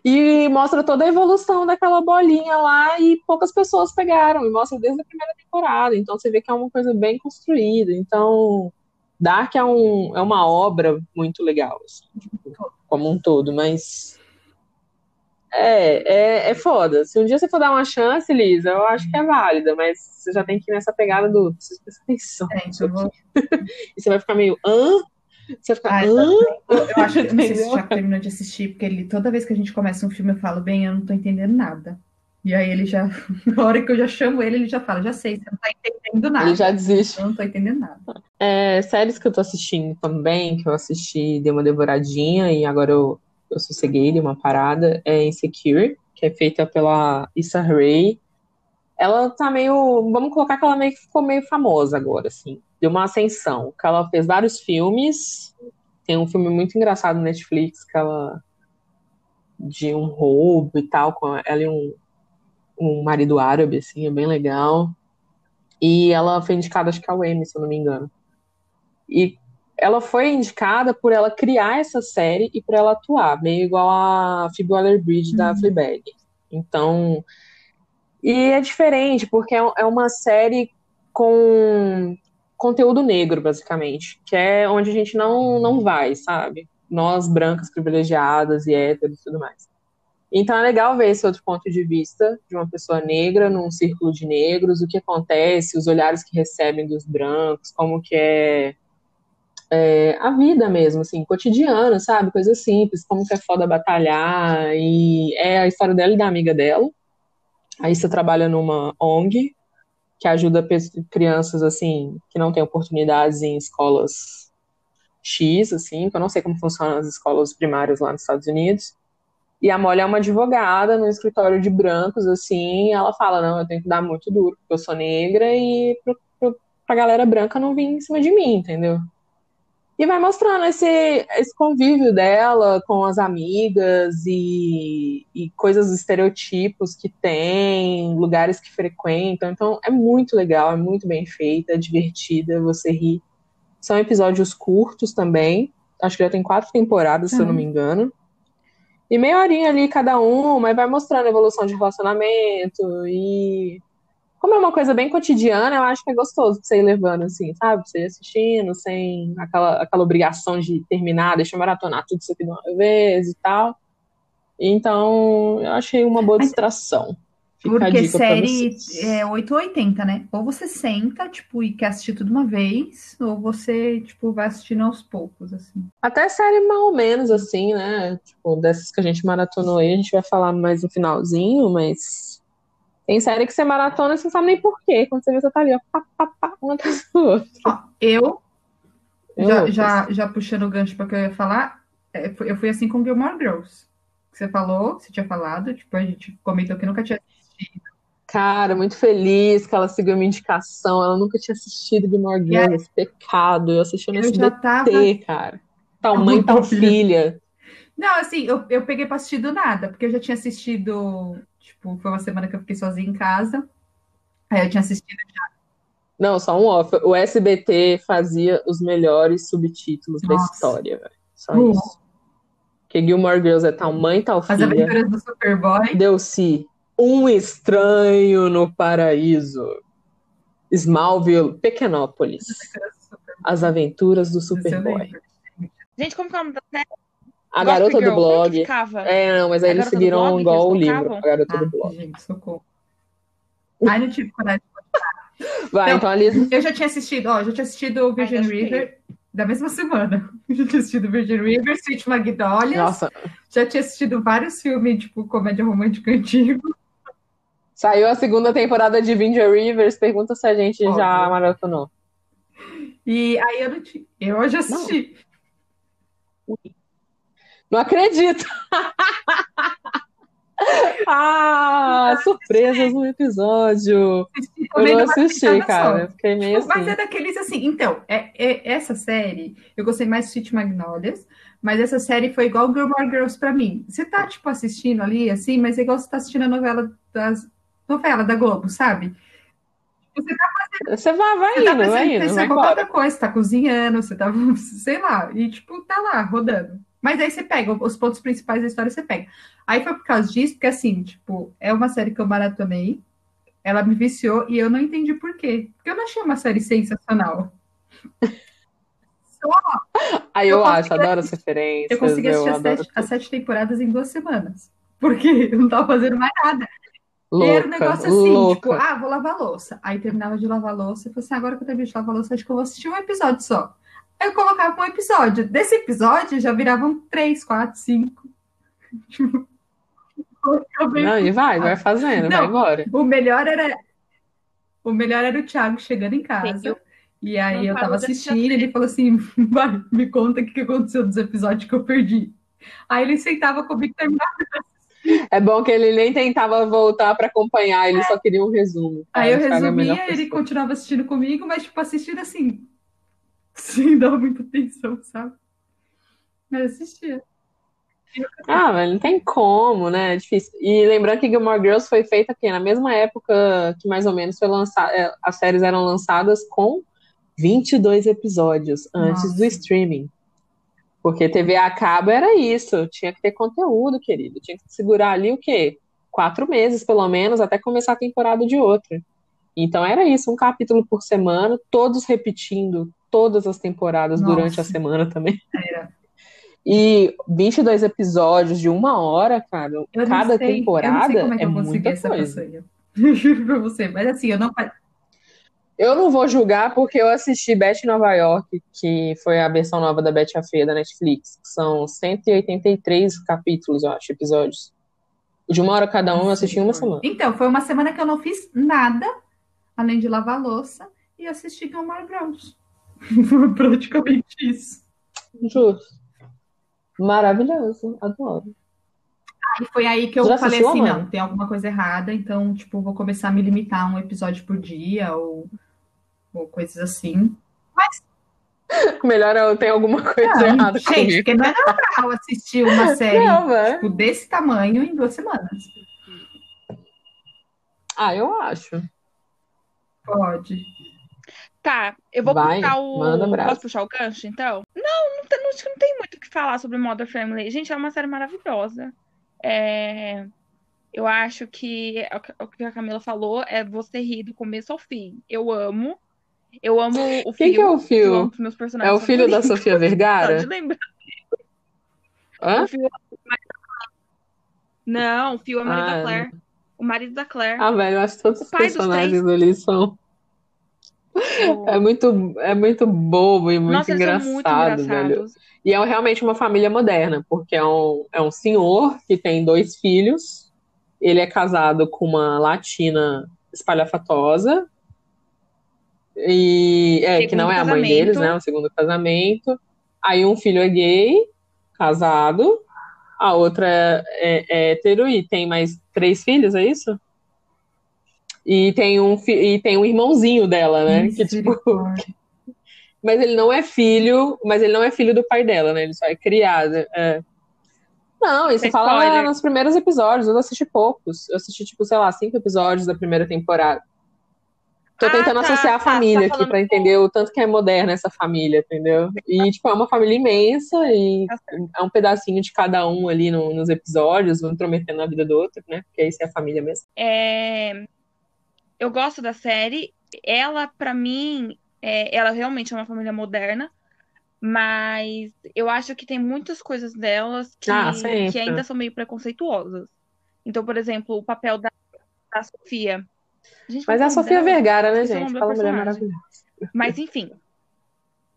E mostra toda a evolução daquela bolinha lá e poucas pessoas pegaram, e mostra desde a primeira temporada. Então você vê que é uma coisa bem construída. Então, Dark é, um, é uma obra muito legal, assim, tipo, como um todo, mas é, é, é foda. Se um dia você for dar uma chance, Lisa, eu acho que é válida, mas você já tem que ir nessa pegada do preciso prestar atenção. É, então vou- [laughs] E você vai ficar meio, hã? Você vai ficar, Ah, hã? Eu, eu acho que [laughs] eu não sei se Entendeu? já terminou de assistir, porque ele, toda vez que a gente começa um filme, eu falo, bem, eu não tô entendendo nada. E aí ele já, [laughs] na hora que eu já chamo ele, ele já fala, já sei, você não tá entendendo nada. Ele já desiste. Eu não tô entendendo nada. É, séries que eu tô assistindo também, que eu assisti, dei uma devoradinha e agora eu, eu sosseguei, dei uma parada, é Insecure, que é feita pela Issa Rae. Ela tá meio, vamos colocar que ela meio que ficou meio famosa agora, assim. Deu uma ascensão, que ela fez vários filmes, tem um filme muito engraçado no Netflix, que ela de um roubo e tal, com ela e um, um marido árabe, assim, é bem legal. E ela foi indicada, acho que ao Emmy, se eu não me engano. E ela foi indicada por ela criar essa série e por ela atuar, meio igual a Phoebe Waller-Bridge da Uhum. Fleabag. Então, E é diferente, porque é, é uma série com conteúdo negro, basicamente, que é onde a gente não, não vai, sabe? Nós, brancas, privilegiadas e héteros e tudo mais. Então é legal ver esse outro ponto de vista de uma pessoa negra num círculo de negros, o que acontece, os olhares que recebem dos brancos, como que é, é a vida mesmo, assim, cotidiana, sabe? Coisas simples, como que é foda batalhar, e é a história dela e da amiga dela. Aí você trabalha numa ONG, que ajuda crianças, assim, que não têm oportunidades em escolas X, assim, que eu não sei como funcionam as escolas primárias lá nos Estados Unidos. E a Molly é uma advogada no escritório de brancos, assim, ela fala, não, eu tenho que dar muito duro, porque eu sou negra e pro, pro, pra galera branca não vir em cima de mim, entendeu? E vai mostrando esse, esse convívio dela com as amigas e, e coisas, estereotipos que tem, lugares que frequentam. Então é muito legal, é muito bem feita, é divertida, você ri. São episódios curtos também. Acho que já tem quatro temporadas, uhum. se eu não me engano. E meia horinha ali cada um, mas vai mostrando a evolução de relacionamento e como é uma coisa bem cotidiana, eu acho que é gostoso você ir levando, assim, sabe? Você ir assistindo, sem aquela, aquela obrigação de terminar, deixa eu maratonar tudo isso aqui de uma vez e tal. Então, eu achei uma boa distração. Fica Porque série é 880, né? Ou você senta, tipo, e quer assistir tudo uma vez, ou você, tipo, vai assistindo aos poucos, assim. Até série mais ou menos, assim, né? Tipo, dessas que a gente maratonou aí, a gente vai falar mais no finalzinho, mas tem série que você maratona e você não sabe nem porquê. Quando você vê, você tá ali, ó, pá, pá, pá, uma atrás do outro. Eu, já, já, já puxando o gancho para que eu ia falar, é, eu fui assim com Gilmore Girls. Você falou, você tinha falado, tipo, a gente comentou que nunca tinha assistido. Cara, muito feliz que ela seguiu a minha indicação. Ela nunca tinha assistido Gilmore Girls, pecado. Eu assisti no SBT, tava... cara. Tal mãe, tal filha. Não, assim, eu, eu peguei pra assistir do nada, porque eu já tinha assistido Tipo, foi uma semana que eu fiquei sozinha em casa. Aí eu tinha assistido já. Não, só um off. O SBT fazia os melhores subtítulos Nossa. da história, velho. Só uh. isso. Que Gilmore Girls é tal mãe, tal filha. As aventuras do Superboy. Deu-se um estranho no paraíso. Smallville, Pequenópolis. As aventuras do Superboy. Gente, como que é o nome da série? A garota do blog. É, não, mas aí a eles seguiram igual o livro, a garota ah, do blog. Gente, socorro. Ai, não tive coragem de Vai, então, então. Eu já tinha assistido, ó, já tinha assistido Virgin Ai, River da mesma semana. [laughs] Já tinha assistido Virgin River, Sweet Magnolias. Nossa. Já tinha assistido vários filmes, tipo, comédia romântica [laughs] antigo. Saiu a segunda temporada de Virgin Rivers, pergunta se a gente Óbvio. já maratonou. E aí eu não tinha. Eu já assisti. Não. Não acredito! [laughs] ah, surpresas no episódio. Eu não assisti, cara. Eu fiquei meio assim. Mas é daqueles assim. Então, é, é, essa série, eu gostei mais de Sweet Magnolias, mas essa série foi igual Gilmore Girls pra mim. Você tá, tipo, assistindo ali, assim, mas é igual você tá assistindo a novela das novela da Globo, sabe? Você tá fazendo. Você vai, vai você indo, tá vai indo. Vai qualquer coisa, você tá cozinhando, você tá, [laughs] sei lá, e tipo, tá lá, rodando. Mas aí você pega, os pontos principais da história você pega. Aí foi por causa disso, porque assim, tipo, é uma série que eu maratonei, ela me viciou e eu não entendi por quê. Porque eu não achei uma série sensacional. Só. Aí eu, eu acho, adoro as referências. Eu consegui assistir eu as, sete, as sete temporadas em duas semanas. Porque [laughs] eu não tava fazendo mais nada. Louca, e era um negócio assim, louca. tipo, ah, vou lavar louça. Aí terminava de lavar louça e falei assim, agora que eu terminei de lavar louça, acho que eu vou assistir um episódio só eu colocava um episódio. Desse episódio já viravam três, quatro, cinco. [laughs] Não, e vai, vai fazendo, Não, vai embora. O melhor era o melhor era o Thiago chegando em casa. Sim, e aí eu tava assistindo, e ele falou assim: [laughs] vai, me conta o que aconteceu dos episódios que eu perdi. Aí ele sentava comigo e terminava. É bom que ele nem tentava voltar para acompanhar, ele é. só queria um resumo. Aí eu resumia, ele continuava assistindo comigo, mas tipo, assistindo assim, sem dar muita atenção, sabe? Mas assistia. Ah, não tem como, né? É difícil. E lembrando que Gilmore Girls foi feita aqui na mesma época que mais ou menos foi lançada, é, as séries eram lançadas com 22 episódios antes Nossa. do streaming. Porque TV a cabo era isso, tinha que ter conteúdo, querido. Tinha que segurar ali o quê? quatro meses, pelo menos, até começar a temporada de outra. Então era isso, um capítulo por semana, todos repetindo todas as temporadas Nossa. durante a semana também. Era. [laughs] E 22 episódios de uma hora, cara, Eu cada sei, temporada eu não sei como é que é eu consegui essa coisa. façanha. [laughs] Juro pra você. Mas assim, eu não. Eu não vou julgar porque eu assisti Beth Nova York, que foi a versão nova da Beth a Feia da Netflix. que São 183 capítulos, eu acho, episódios. De uma hora cada um, eu assisti uma semana. Então, foi uma semana que eu não fiz nada, além de lavar louça e assistir Gilmore Girls. Foi praticamente isso. Justo. Maravilhoso, adoro. E foi aí que eu Já falei assim, não, tem alguma coisa errada, então, tipo, vou começar a me limitar a um episódio por dia ou, ou coisas assim. [laughs] Melhor eu ter alguma coisa Não, errada gente, comigo. porque não é normal assistir uma [laughs] série Não, velho. tipo, desse tamanho em duas semanas. Ah, eu acho. Pode. Tá, eu vou Vai, puxar o. manda brasa. Posso puxar o gancho, então? Não, não tem, não, acho que não tem muito o que falar sobre Modern Family. Gente, é uma série maravilhosa. É, Eu acho que o que- a Camila falou é você rir do começo ao fim. Eu amo. Eu amo [laughs] o Quem que é o os meus É o filho da. Sofia [laughs] Só de Vergara? lembrar. Hã? O Phil é. Não, o Phil é o marido Ah, da Claire. O marido da Claire. Ah, velho, eu acho que todos os personagens ali são. O- [laughs] É muito, é muito bobo e muito Nossa, são muito engraçado, velho. E é realmente uma família moderna, porque é um, é um senhor que tem dois filhos. Ele é casado com uma latina espalhafatosa. E é, que Segundo não é a mãe casamento. deles, né? O segundo casamento. Aí um filho é gay, casado. A outra é, é hétero e tem mais três filhos, é isso? E tem um, e tem um irmãozinho dela, né? Que, tipo, [laughs] mas ele não é filho, mas ele não é filho do pai dela, né? Ele só é criado. é. Não, isso Tem fala spoiler. nos primeiros episódios. Eu assisti poucos. Eu assisti, tipo, sei lá, cinco episódios da primeira temporada. Tô Ah, tentando tá, associar a tá, família tá aqui falando pra entender o tanto que é moderna essa família, entendeu? E, tipo, é uma família imensa e Tá é um pedacinho de cada um ali no- nos episódios, um intrometendo na vida do outro, né? Porque isso é a família mesmo. É, Eu gosto da série. Ela, pra mim, é, ela realmente é uma família moderna, mas eu acho que tem muitas coisas delas que, Ah, que ainda são meio preconceituosas. Então, por exemplo, o papel da, da Sofia. Gente, Mas é a Sofia dela? Vergara, né, gente? Fala mulher maravilhosa. Mas enfim,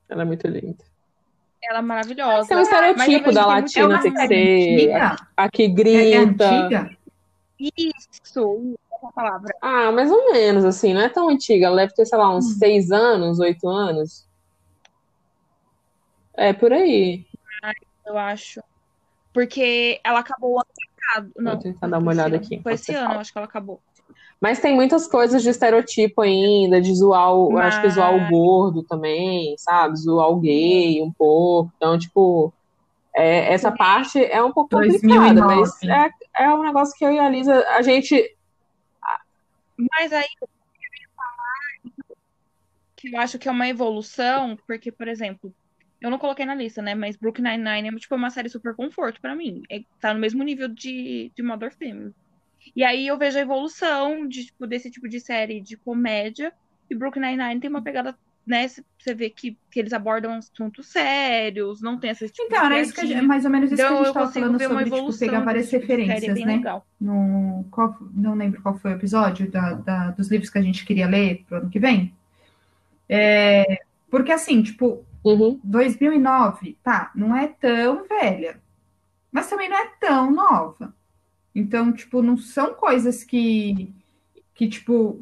Ela é muito linda. ela é maravilhosa. Tem um estereotipo da É latina, tem que série ser a que É, é grita. antiga? Isso, essa palavra. Ah, mais ou menos, assim, não é tão antiga. Ela deve ter, sei lá, uns Hum. seis anos, oito anos. É, por aí. eu acho. Porque ela acabou o ano passado. Não, Vou tentar dar uma olhada aqui Foi esse ano, acho que ela acabou. Mas tem muitas coisas de estereotipo ainda, de zoar o, eu acho que zoar o Mas- gordo também, sabe? Zoar o gay um pouco. Então, tipo, é, essa parte é um pouco complicada, 2009. mas é, é um negócio que eu e a Lisa, a gente. Mas aí eu queria falar que eu acho que é uma evolução, porque, por exemplo, eu não coloquei na lista, né? Mas Brooklyn Nine-Nine é tipo uma série super conforto pra mim. É, tá no mesmo nível de, de Modern Family. E aí eu vejo a evolução de, tipo, desse tipo de série de comédia. E Brooklyn Nine-Nine tem uma pegada, né? Você vê que, que eles abordam assuntos sérios, não tem esse tipo Então, era isso que a gente, mais ou menos isso que a Então gente consigo falando sobre, tipo, evolução pegar várias tipo é referências, né? legal. No, qual, não lembro qual foi o episódio da, da- dos livros que a gente queria ler pro ano que vem. É, porque assim, tipo, Uhum. 2009, tá, não é tão velha, mas também não é tão nova. Então, tipo, não são coisas que, que tipo,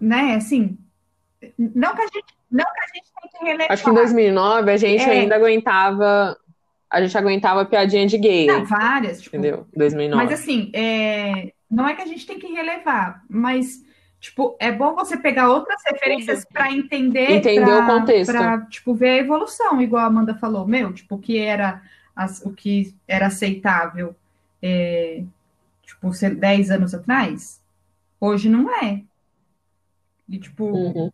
né, assim, não que a gente, não que a gente tem que relevar. Acho que em 2009 a gente É. ainda aguentava. A gente aguentava piadinha de gay, Não, várias, tipo, entendeu? 2009. Mas assim, é, não é que a gente tem que relevar, mas tipo, é bom você pegar outras referências para entender, Entender pra- o contexto. pra, tipo, ver a evolução, igual a Amanda falou, meu, tipo, o que era as- o que era aceitável, é, tipo, ser 10 anos atrás, hoje não é. E tipo, Uhum.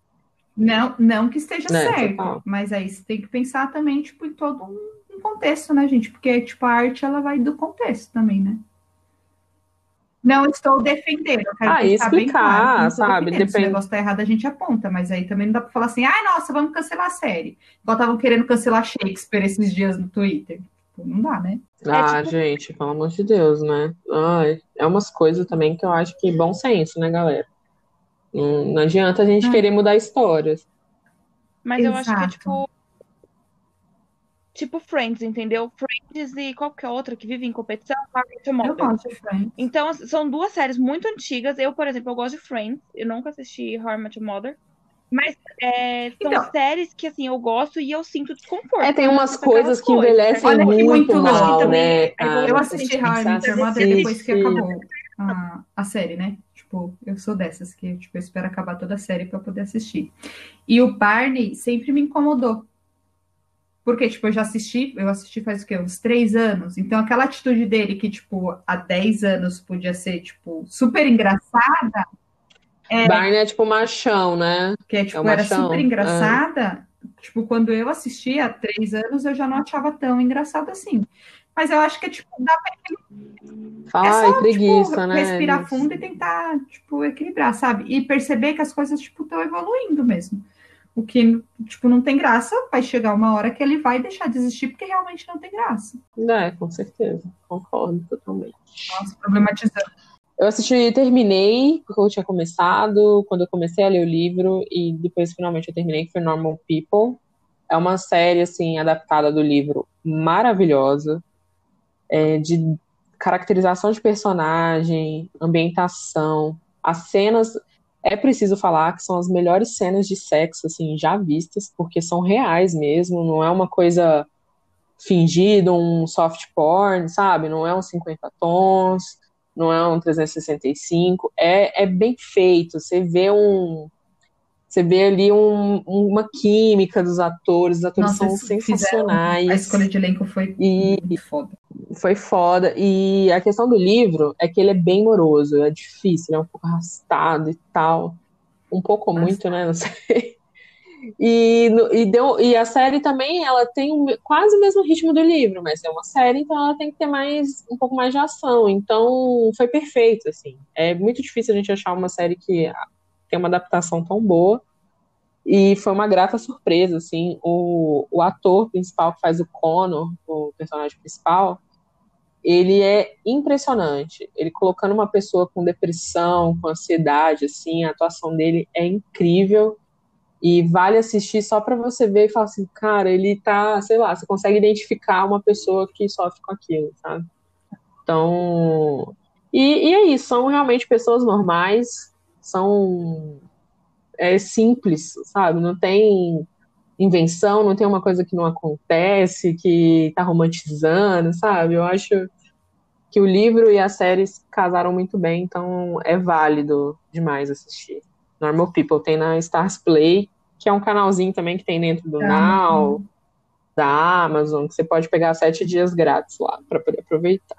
não, não que esteja Né, certo, mas aí você tem que pensar também, tipo, em todo um, um contexto, né, gente? Porque, tipo, a arte, ela vai do contexto também, né? Não estou defendendo. Ah, explicar, claro não estou sabe? defendendo. Se o Depende- negócio tá errado, a gente aponta, mas aí também não dá pra falar assim, ai, nossa, vamos cancelar a série. Igual estavam querendo cancelar Shakespeare esses dias no Twitter. Tipo, não dá, né? Ah, tipo- gente, pelo amor de Deus, né? Ai, é umas coisas também que eu acho que bom senso, né, galera? Não, não adianta a gente Hum. querer mudar histórias. Mas eu acho que é Exato. tipo. Tipo Friends, entendeu? Friends e qualquer outra que vive em competição, Your Eu gosto de Friends. Então, são duas séries muito antigas. Eu, por exemplo, eu gosto de Friends. Eu nunca assisti How I Met Your Mother. Mas é, são Então. séries que, assim, eu gosto e eu sinto desconforto. É, tem umas coisas que coisas, envelhecem Olha que muito muito louco mal, também. né, cara? Eu assisti How I Met Your Mother assistir. depois que acabou a, a série, né? Tipo, eu sou dessas que tipo, eu espero acabar toda a série pra poder assistir. E o Barney sempre me incomodou. Porque, tipo, eu já assisti, eu assisti faz o quê? Uns três anos. Então, aquela atitude dele que, tipo, há 10 anos podia ser, tipo, super engraçada, Barney é tipo machão, né? que tipo, o era machão, super engraçada. Tipo, quando eu assisti há três anos, eu já não achava tão engraçado assim. Mas eu acho que, tipo, dá pra É Fala, só, ai, preguiça, tipo, né? respirar Eles- fundo e tentar, tipo, equilibrar, sabe? E perceber que as coisas, tipo, estão evoluindo mesmo. O que, tipo, não tem graça, vai chegar uma hora que ele vai deixar de existir porque realmente não tem graça. É, com certeza. Concordo totalmente. Nossa, problematizando. Eu assisti, terminei, porque eu tinha começado, quando eu comecei a ler o livro, e depois finalmente eu terminei, que foi Normal People. É uma série, assim, adaptada do livro maravilhosa, é, de caracterização de personagem, ambientação, as cenas. É preciso falar que são as melhores cenas de sexo, assim, já vistas, porque são reais mesmo, não é uma coisa fingida, um soft porn, sabe? Não é um 50 tons não é um 365, é, é bem feito. Você vê um. Você vê ali um- uma química dos atores, os atores Nossa, são eles fizeram- sensacionais. A escolha de elenco foi E- muito foda. Foi foda. E a questão do livro é que ele é bem moroso, é difícil, é um pouco arrastado e tal. Um pouco ou muito, né? Não sei. E, e, deu, e a série também, ela tem me- quase o mesmo ritmo do livro, mas é uma série, então ela tem que ter mais, um pouco mais de ação. Então, foi perfeito, assim. É muito difícil a gente achar uma série que tem uma adaptação tão boa. E foi uma grata surpresa, assim. O, o ator principal que faz o Connor, o personagem principal, ele é impressionante. Ele colocando uma pessoa com depressão, com ansiedade, assim, a atuação dele é incrível. E vale assistir só pra você ver e falar assim, cara, ele tá, sei lá, você consegue identificar uma pessoa que sofre com aquilo, sabe? Então. E, e é isso, são realmente pessoas normais, são é simples, sabe? Não tem invenção, não tem uma coisa que não acontece, que tá romantizando, sabe? Eu acho que o livro e a série se casaram muito bem, então é válido demais assistir. Normal People tem na Stars Play, que é um canalzinho também que tem dentro do Ah, Now, da Amazon, que você pode pegar sete dias grátis lá para poder aproveitar.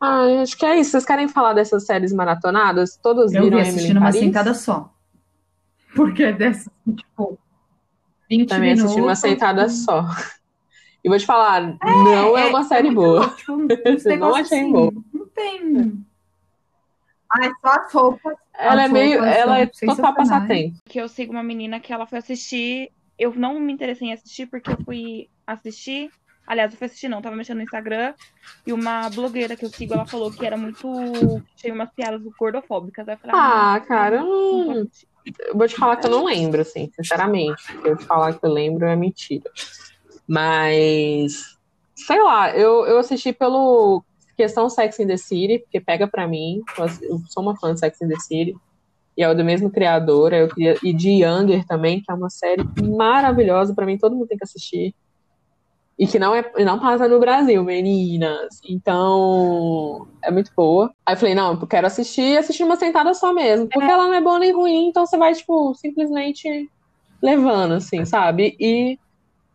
Ah, acho que é isso. Vocês querem falar dessas séries maratonadas? Todas Eu viram vi assistindo uma sentada só. Porque é dessa, tipo, 20 Também assisti uma minutos. sentada só. E vou te falar, não é, uma série muito boa. Tipo, [laughs] Não achei assim, boa. Não tem. Ai, só as roupas. Ela é meio, ela é total passatempo. que eu sigo uma menina que ela foi assistir. Eu não me interessei em assistir porque eu fui assistir. Aliás, eu fui assistir, não, tava mexendo no Instagram. E uma blogueira que eu sigo, ela falou que era muito. Tinha umas piadas gordofóbicas. Aí eu falei, Ah, cara, eu não, não, não vou assistir. Eu vou te falar que eu não lembro, assim, sinceramente. Porque eu te falar que eu lembro é mentira. Mas, sei lá, eu, eu assisti pelo questão Sex in the City, porque pega pra mim. Eu sou uma fã de Sex in the City. E é do mesmo criador. Eu queria, e de Younger também, que é uma série maravilhosa. Pra mim, todo mundo tem que assistir. E que não, é, não passa no Brasil, meninas. Então, é muito boa. Aí eu falei, não, eu quero assistir e assistir uma sentada só mesmo. Porque ela não é boa nem ruim, então você vai, tipo, simplesmente levando, assim, sabe? E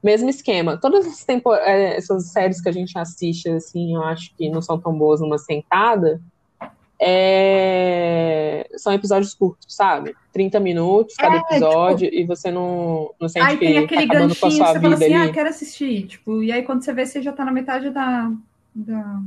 mesmo esquema. Todas essas, tempo, eh, essas séries que a gente assiste, assim, eu acho que não são tão boas numa sentada. é, São episódios curtos, sabe? 30 minutos cada É, episódio e você não, não sente Aí tem que tá aquele acabando com a sua você fala vida assim, ali. ah, quero assistir. Tipo, e aí quando você vê, você já tá na metade da, da,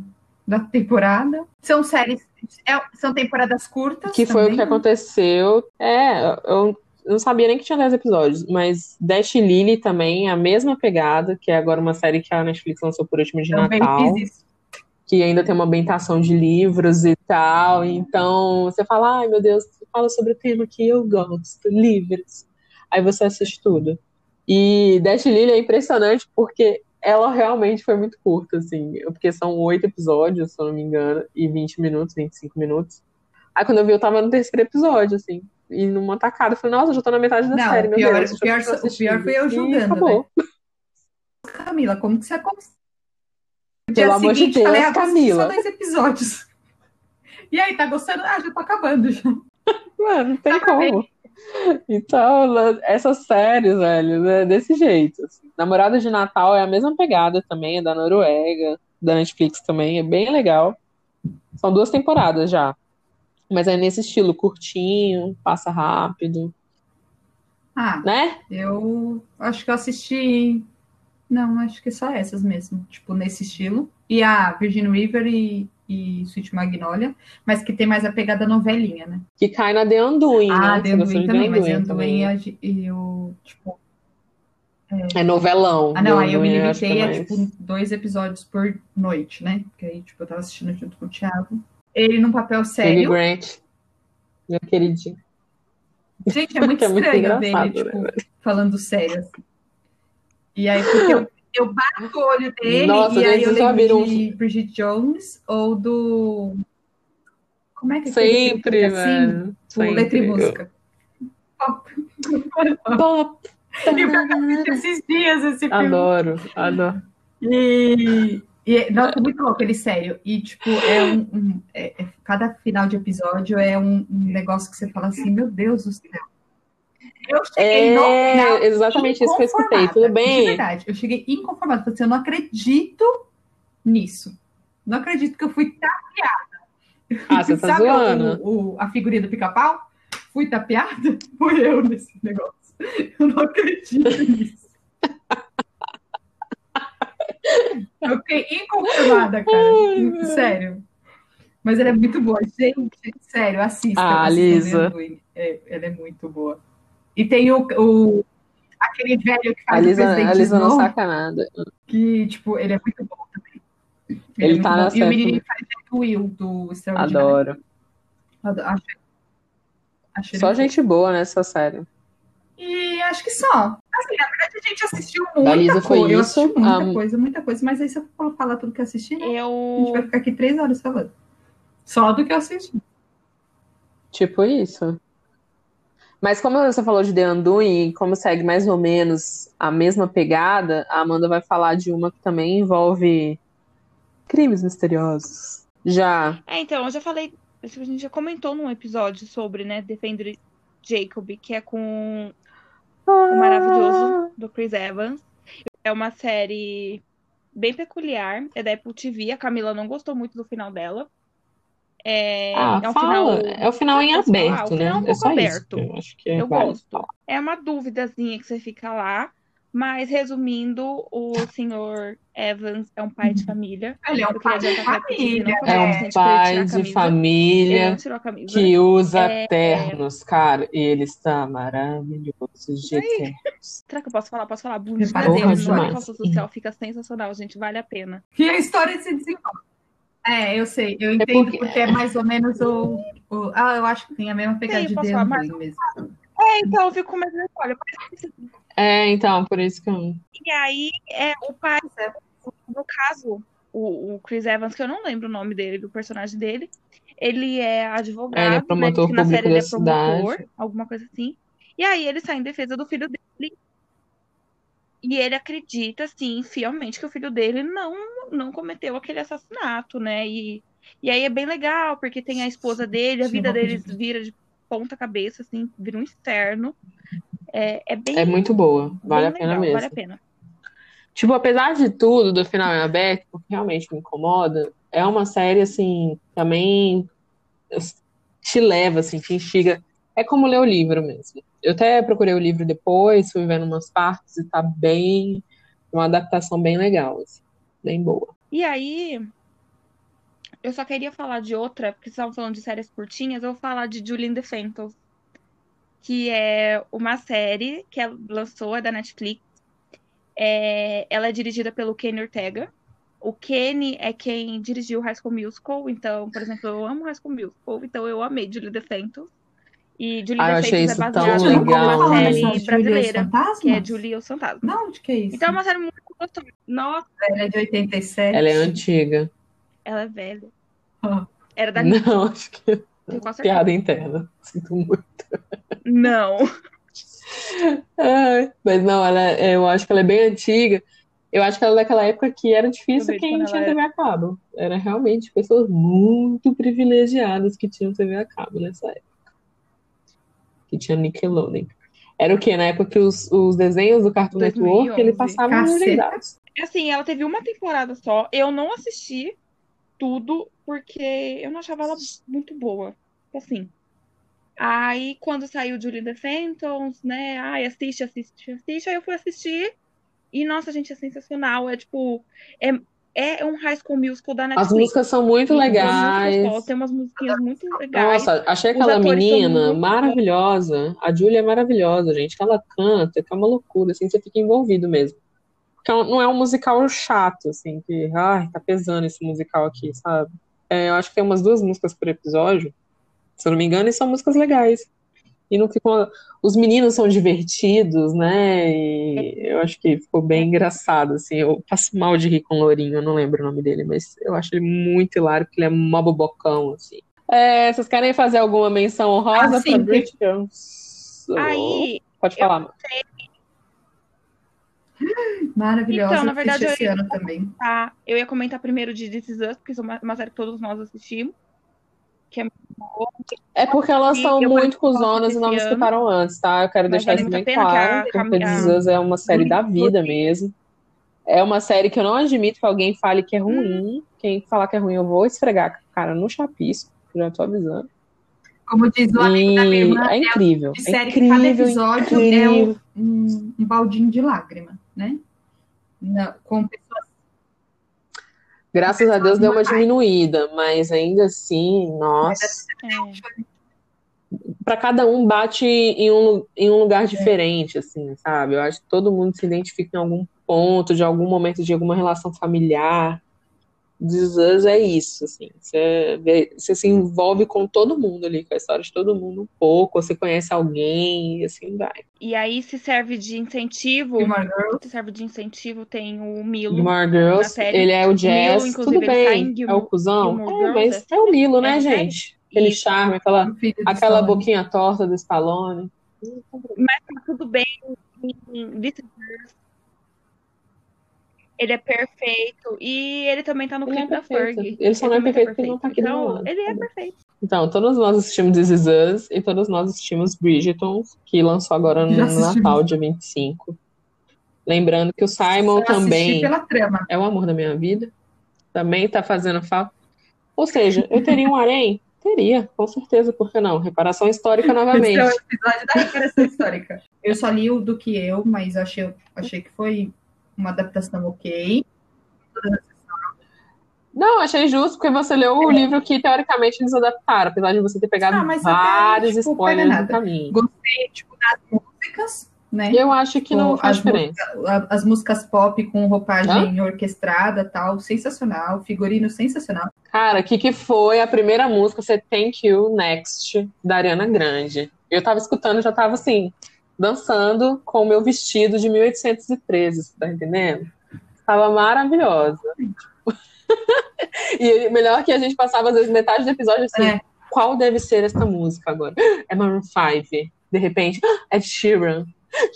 da temporada. São séries, é, são temporadas curtas. Que foi também. o que aconteceu. É, eu não sabia nem que tinha 10 episódios, mas Dash Lily também, a mesma pegada, que é agora uma série que a Netflix lançou por último de Também Natal. fiz isso. que ainda tem uma ambientação de livros e tal. Então você fala, ai meu Deus, fala sobre o tema que eu gosto, livros. Aí você assiste tudo. E Dash Lily é impressionante porque ela realmente foi muito curta, assim, porque são oito episódios, se eu não me engano, e 20 minutos, 25 minutos. Aí quando eu vi, eu tava no terceiro epossível, assim, e numa tacada, eu falei, nossa, já tô na metade da Não, série, meu pior- Deus. o pior- o pior foi eu E julgando, né? acabou. Camila, como que você? No Pelo amor de Deus, falei, ah, Camila. Só dois episódios. E aí, tá gostando? Ah, já tô acabando já. [laughs] Mano, não tem bem. como. Então, la- essas séries, velho, é desse jeito. assim. Namorada de Natal é a mesma pegada também, é da Noruega, da Netflix também, é bem legal. São duas temporadas já. Mas é nesse estilo, curtinho, passa rápido, Ah, né? eu acho que eu assisti. Não, acho que só essas mesmo. Tipo, nesse estilo. E a Virgin River e, e Sweet Magnolia. Mas que tem mais a pegada novelinha, né? Que cai na The Undoing, ah, né? The de também. Mas The também. eu, tipo. É novelão. Ah, não, aí eu me limitei é a, mais- tipo, dois episódios por noite, né? Porque aí, tipo, eu tava assistindo junto com o Thiago. Ele num papel sério. Grant, meu queridinho. Gente, é [laughs] muito é muito estranho ver ele, tipo, né? falando sério. assim. E aí, porque eu, eu bato o olho dele Nossa, e aí eu lembro de Bridget Jones ou do... Como é que é Sempre, assim? velho. O Letra e Sempre. Música. Pop. [laughs] E eu assisti esses dias esse filme. Adoro, adoro. E, e nossa, muito louco, ele sério. E, tipo, é um. um- é- é- cada final de episódio é um, um negócio que você fala assim, meu Deus do céu. Eu cheguei no É final exatamente isso que eu escutei. Tudo De bem? verdade, eu cheguei inconformada. Falei assim, eu não acredito nisso. Não acredito que eu fui tapeada. Ah, você tá [laughs] Sabe o- zoando? o- a figurinha do pica-pau? Fui tapeada? [laughs] Fui eu nesse negócio. Eu não acredito nisso. [laughs] Eu fiquei inconformada, cara. Sério. Mas ela é muito boa. Gente, sério, assista. Ah, assista Lisa. É, ela é muito boa. E tem o, o- aquele velho que A faz o Lisa, presidente a Lisa não saca nada. que, tipo, ele é muito bom também. Ele é muito tá na E o menininho faz Jack Will, do Extraordinário. Adoro. Ado- Acho, acho Só ele gente boa nessa série. E acho que só. Assim, na verdade, a gente assistiu muita Lisa foi coisa. Eu isso. assisti muita Ah, coisa, muita coisa. Mas aí se eu for falar tudo que eu assisti, né, a gente vai Eu. ficar aqui três horas falando. Só do que eu assisti. Tipo isso. Mas como você falou de The Undoing, e como segue mais ou menos a mesma pegada, a Amanda vai falar de uma que também envolve crimes misteriosos. Já. É, então, eu já falei. A gente já comentou num episódio sobre, né, Defender Jacob, que é com o maravilhoso do Chris Evans. É uma série bem peculiar, é da Apple TV. A Camila não gostou muito do final dela. É, Ah, é um fala. final. É o final em Posso falar? aberto, O né? final é um É pouco isso. aberto. que Eu é Eu gosto. falar. É uma duvidazinha que você fica lá. Mas, resumindo, o senhor Evans é um pai de família. Ele é um pai de que família. É um ele pai de camisa. Ele família não tirou a camisa. que usa É, ternos, cara. E ele está maravilhoso de ternos. Será que eu posso falar? Posso falar? No demais. Calça Social fica sensacional, gente. Vale a pena. E a história se desenvolve. É, eu sei, eu entendo porque- porque... é mais ou menos o, o- Ah, eu acho que tem a mesma pegada Tem, de mais? Undoing mesmo. É, então eu fico com medo de spoiler. É, então, por isso que eu. E aí, é, o pai, no caso, o, o Chris Evans, que eu não lembro o nome dele, do personagem dele, ele é advogado, É, ele é né? promotor que na série ele é da cidade. promotor, alguma coisa assim. E aí ele sai em defesa do filho dele. E ele acredita, assim, fielmente que o filho dele não, não cometeu aquele assassinato, né? E, e aí é bem legal, porque tem a esposa dele, a vida deles vira de ponta cabeça, assim, vira um externo. É, é bem, É muito boa. Vale a bem pena legal, mesmo. vale a pena. Tipo, apesar de tudo, do final em aberto, porque realmente me incomoda, é uma série, assim, também te leva, assim, te instiga. É como ler o livro mesmo. Eu até procurei o livro depois, fui vendo umas partes e tá bem, uma adaptação bem legal, assim, bem boa. E aí, Eu só queria falar de outra, porque vocês estavam falando de séries curtinhas, eu vou falar de Julie in the Phantom, que é uma série que ela lançou, é da Netflix. É, ela é dirigida pelo Kenny Ortega. O Kenny é quem dirigiu High School Musical, então, por exemplo, eu amo High School Musical, então eu amei Julie Phantom. E Julie Ah, Phantom é baseada legal. numa Fala série brasileira, que é Julie e os Fantasmas. Não, onde que é isso? Então é uma série muito gostosa. Nossa, Ela é de 87. Ela é antiga. ela é velha. Ah. Era da Não, acho que. Piada interna. [laughs] Sinto muito. Não. [laughs] Ai, mas não, ela, é- eu acho que ela é bem antiga. Eu acho que ela é daquela época que era difícil quem tinha ela TV a cabo. Era realmente pessoas muito privilegiadas que tinham TV a cabo nessa época. Que tinha Nickelodeon. Era o quê? Na época que os, os desenhos do Cartoon Network, 2011. ele passava Caceta. legendados. Assim, ela teve uma temporada só. Eu não assisti tudo porque eu não achava ela muito boa. Assim. Aí, quando saiu Julie the Phantoms, né? Ai, assiste, assiste, assiste. Aí eu fui assistir. E, nossa, gente, é sensacional. É tipo. É, é um high school musical da As Netflix. músicas são muito legais. Tem umas musiquinhas muito legais. Nossa, achei aquela menina maravilhosa. A Julia é maravilhosa, gente. Que ela canta, que é uma loucura, assim, você fica envolvido mesmo. Porque não é um musical chato, assim, que, ai, tá pesando esse musical aqui, sabe? É, eu acho que tem umas duas músicas por episódio, se eu não me engano, e são músicas legais. E não ficam. Os meninos são divertidos, né? E eu acho que ficou bem engraçado, assim. Eu passo mal de rir com o Lourinho, eu não lembro o nome dele, mas eu acho ele muito hilário, porque ele é mó bobocão, assim. É, vocês querem fazer alguma menção honrosa Ah, Bridget Jones? Aí, Pode falar, mano. Maravilhosa. Então, na eu verdade, eu esse ano também. tá, eu ia comentar primeiro de This Is Us, porque é uma série que todos nós assistimos. Que é muito boa. É porque elas são muito cuzonas e não me escutaram antes, tá? Eu quero mas deixar isso bem claro, a porque Cam- This Is Us é uma série da vida mesmo. É uma série que eu não admito que alguém fale que é ruim. Quem falar que é ruim, eu vou esfregar a cara no chapisco, já tô avisando. Como diz o amigo da minha irmã, é incrível. de É série que cada incrível, episódio é incrível. um, um, um baldinho de lágrima, né? Na- com pessoas Graças a Deus deu uma diminuída, mas ainda assim, nossa. É. Pra cada um bate em um, em um lugar diferente, assim, sabe? Eu acho que todo mundo se identifica em algum ponto, de algum momento de alguma relação familiar. This Is Us é isso, assim. Você, vê- você se envolve com todo mundo ali, com a história de todo mundo um pouco, você conhece alguém e assim vai. E aí se serve de incentivo. Se serve de incentivo, tem o Milo. Gilmore na Girls, série. ele é o Jazz, Milo, tudo tá em bem, é o cuzão, Gilmore é, mas é é o Milo, né, É, gente? Aquele Isso. charme, aquela, aquela boquinha torta do Stallone. Mas tá tudo bem. em This Us. Ele é perfeito. E ele também tá no Ele é clipe da perfeito. Ferg. Ele só não é tá perfeito porque não tá aqui Então, lado. ele é Tá perfeito. Então, todos nós assistimos This Is Us e todos nós assistimos Bridgerton, que lançou agora no. Natal, dia 25. Lembrando que o Simon também pela trama. é o amor da minha vida. Também tá fazendo falta. Ou seja, eu teria um harém? Teria, com certeza, por que não? Reparação histórica novamente. Esse é o episódio da reparação histórica. Eu só li o do que eu, mas achei, achei que foi uma adaptação ok. Não, achei justo, porque você leu o livro que teoricamente eles adaptaram, apesar de você ter pegado Ah, mas até, vários tipo, spoilers no caminho. Gostei, tipo, das músicas, né? Eu acho que não Tipo, faz as diferença. A- As músicas pop com roupagem orquestrada tal, sensacional. Figurino sensacional. Cara, o que, que foi a primeira música, você Thank You Next, da Ariana Grande? Eu tava escutando, já tava assim, dançando com o meu vestido de 1813, você tá entendendo? Tava maravilhosa. [laughs] e melhor que a gente passava, às vezes, metade do episódio assim, É. qual deve ser esta música agora? É Maroon 5. De repente, [gasps] Ed Sheeran,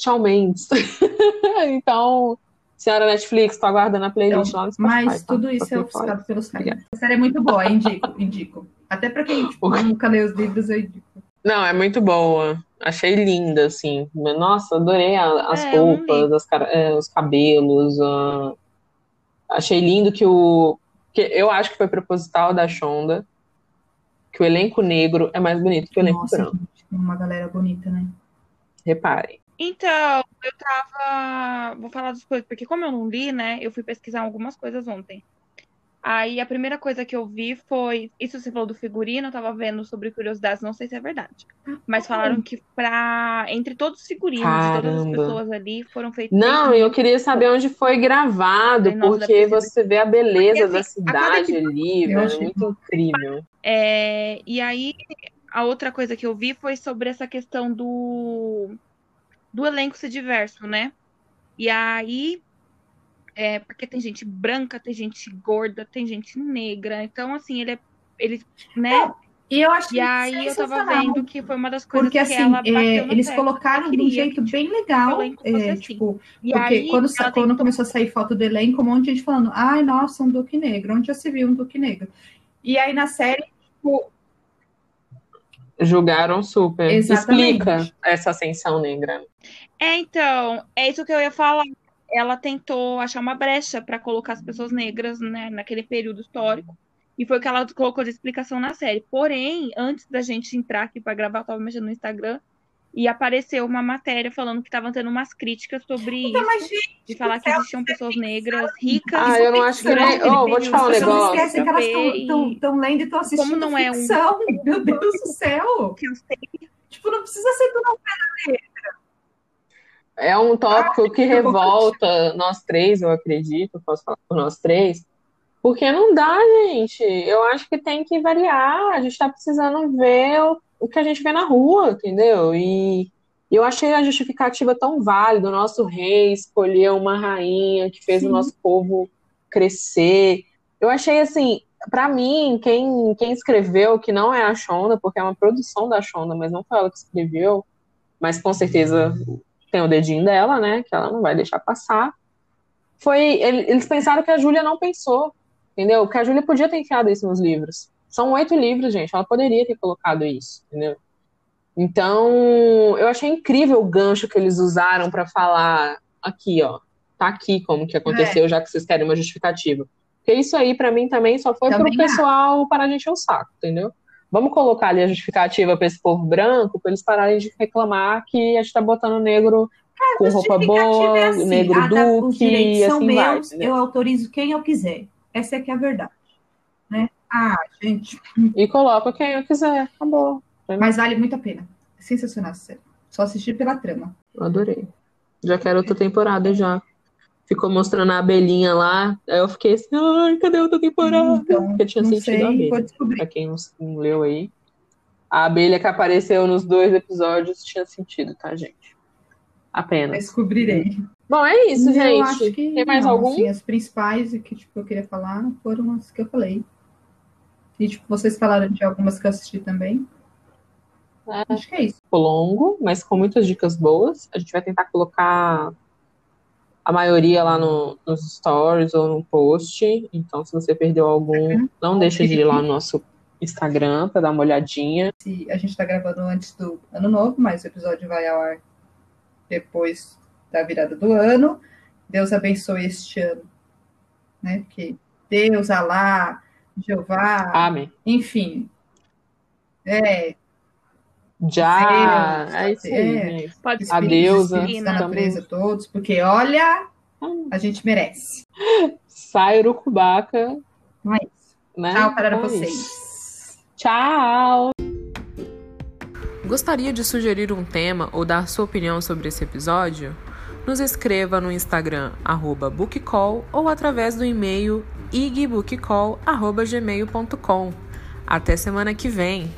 Shawn Mendes. [laughs] então, senhora Netflix, tô aguardando a playlist lá no Spotify. Mas tá? tudo isso Tá é ofuscado pelo site. Obrigada. A série é muito boa, indico, indico. Até pra quem tipo, [laughs] nunca lê os livros, eu indico. Não, é muito boa. Achei linda, assim. Nossa, adorei a- as É, roupas, as é, os cabelos. Achei lindo que o. Que eu acho que foi proposital da Shonda. Que o elenco negro é mais bonito que o elenco Nossa, branco. tem uma galera bonita, né? Reparem. Então, eu tava. Vou falar das coisas, porque como eu não li, né? Eu fui pesquisar algumas coisas ontem. Aí a primeira coisa que eu vi foi. Isso você falou do figurino, eu tava vendo sobre curiosidades, não sei se é verdade. Mas falaram que pra. Entre todos os figurinos de todas as Caramba. pessoas ali foram feitos. Não, eu queria saber onde foi gravado, Ai, nossa, porque você vê a beleza Porque, da assim, cidade ali, é muito incrível. É, e aí, a outra coisa que eu vi foi sobre essa questão do, do elenco ser diverso, né? E aí, é, porque tem gente branca, tem gente gorda, tem gente negra. Então, assim, ele é. Ele, né? E eu achei E aí eu tava vendo que foi uma das coisas Porque que assim, ela é, bateu no eles pé. colocaram de um jeito que, bem legal. é, assim. tipo, E porque aí, quando, quando tentou- começou a sair foto do elenco, um monte de gente falando, ai, nossa, um Duque Negro, onde já se viu um Duque Negro? E aí na série, tipo, Julgaram super. Exatamente. Explica essa ascensão negra. É, então, é isso que eu ia falar. Ela tentou achar uma brecha para colocar as pessoas negras, né, naquele período histórico. E foi o que ela colocou de explicação na série. Porém, antes da gente entrar aqui para gravar, eu tava mexendo no Instagram e apareceu uma matéria falando que estavam tendo umas críticas sobre então, isso, mas gente, de falar que existiam pessoas negras ricas. Ah, eu não acho que nem. Oh, vou te falar um negócio. esquecem que elas estão lendo e estão assistindo Como não é um-. Meu Deus do [laughs] céu! que eu sei Tipo, não precisa ser tudo É um tópico que revolta nós três, eu acredito, posso falar por nós três, porque não dá, gente. Eu acho que tem que variar. A gente tá precisando ver o, o que a gente vê na rua, entendeu? E eu achei a justificativa tão válida. O nosso rei escolheu uma rainha que fez Sim. o nosso povo crescer. Eu achei assim, pra mim, quem, quem escreveu, que não é a Shonda, porque é uma produção da Shonda, mas não foi ela que escreveu, mas com certeza tem o dedinho dela, né? Que ela não vai deixar passar. Foi, ele- eles pensaram que a Júlia não pensou, entendeu? Que a Júlia podia ter enfiado isso nos livros. São oito livros, gente. Ela poderia ter colocado isso, entendeu? Então, eu achei incrível o gancho que eles usaram pra falar aqui, ó. Tá aqui como que aconteceu, já que vocês querem uma justificativa. Porque isso aí, pra mim, também só foi Também pro pessoal parar de encher o saco, entendeu? Vamos colocar ali a justificativa pra esse povo branco, pra eles pararem de reclamar que a gente tá botando negro com roupa Justificativa boa, é assim, negro ah, tá, os duque, e são assim vai. meus, entendeu? eu autorizo quem eu quiser. Essa é que é a verdade. Né? Ah, gente, E coloca quem eu quiser, acabou. mas vale muito a pena. Sensacional série. Só assistir pela trama. Eu adorei. Já quero outra temporada já. Ficou mostrando a abelhinha lá, aí eu fiquei assim, ai, cadê outra temporada? Então, Porque tinha não sentido sei, a abelha. Pra quem não, não leu aí. A abelha que apareceu nos dois episódios tinha sentido, tá, gente? Apenas. Descobrirei. Bom, é isso, Eu gente. acho que Tem mais não, algum? assim, as principais que tipo, eu queria falar foram as que eu falei. E tipo, vocês falaram de algumas que eu assisti também. É. Acho que é isso. Ficou longo, mas com muitas dicas boas. A gente vai tentar colocar a maioria lá no- nos stories ou no post. Então, se você perdeu algum, não deixa de ir lá no nosso Instagram para dar uma olhadinha. Se a gente está gravando antes do ano novo, mas o episódio vai ao ar depois da virada do ano. Deus abençoe este ano. Né? Porque Deus, Alá, Jeová, Amém. enfim. É, Já. Deus, É isso aí, é. Pode A espíritos, deusa, natureza todos, porque olha, a gente merece. Sai Urucubaca, Não é isso. né? Tchau para Então isso. vocês. Tchau! Gostaria de sugerir um tema ou dar sua opinião sobre esse episódio? Nos escreva no Instagram arroba bookcall ou através do e-mail igbookcall.gmail.com. Até semana que vem!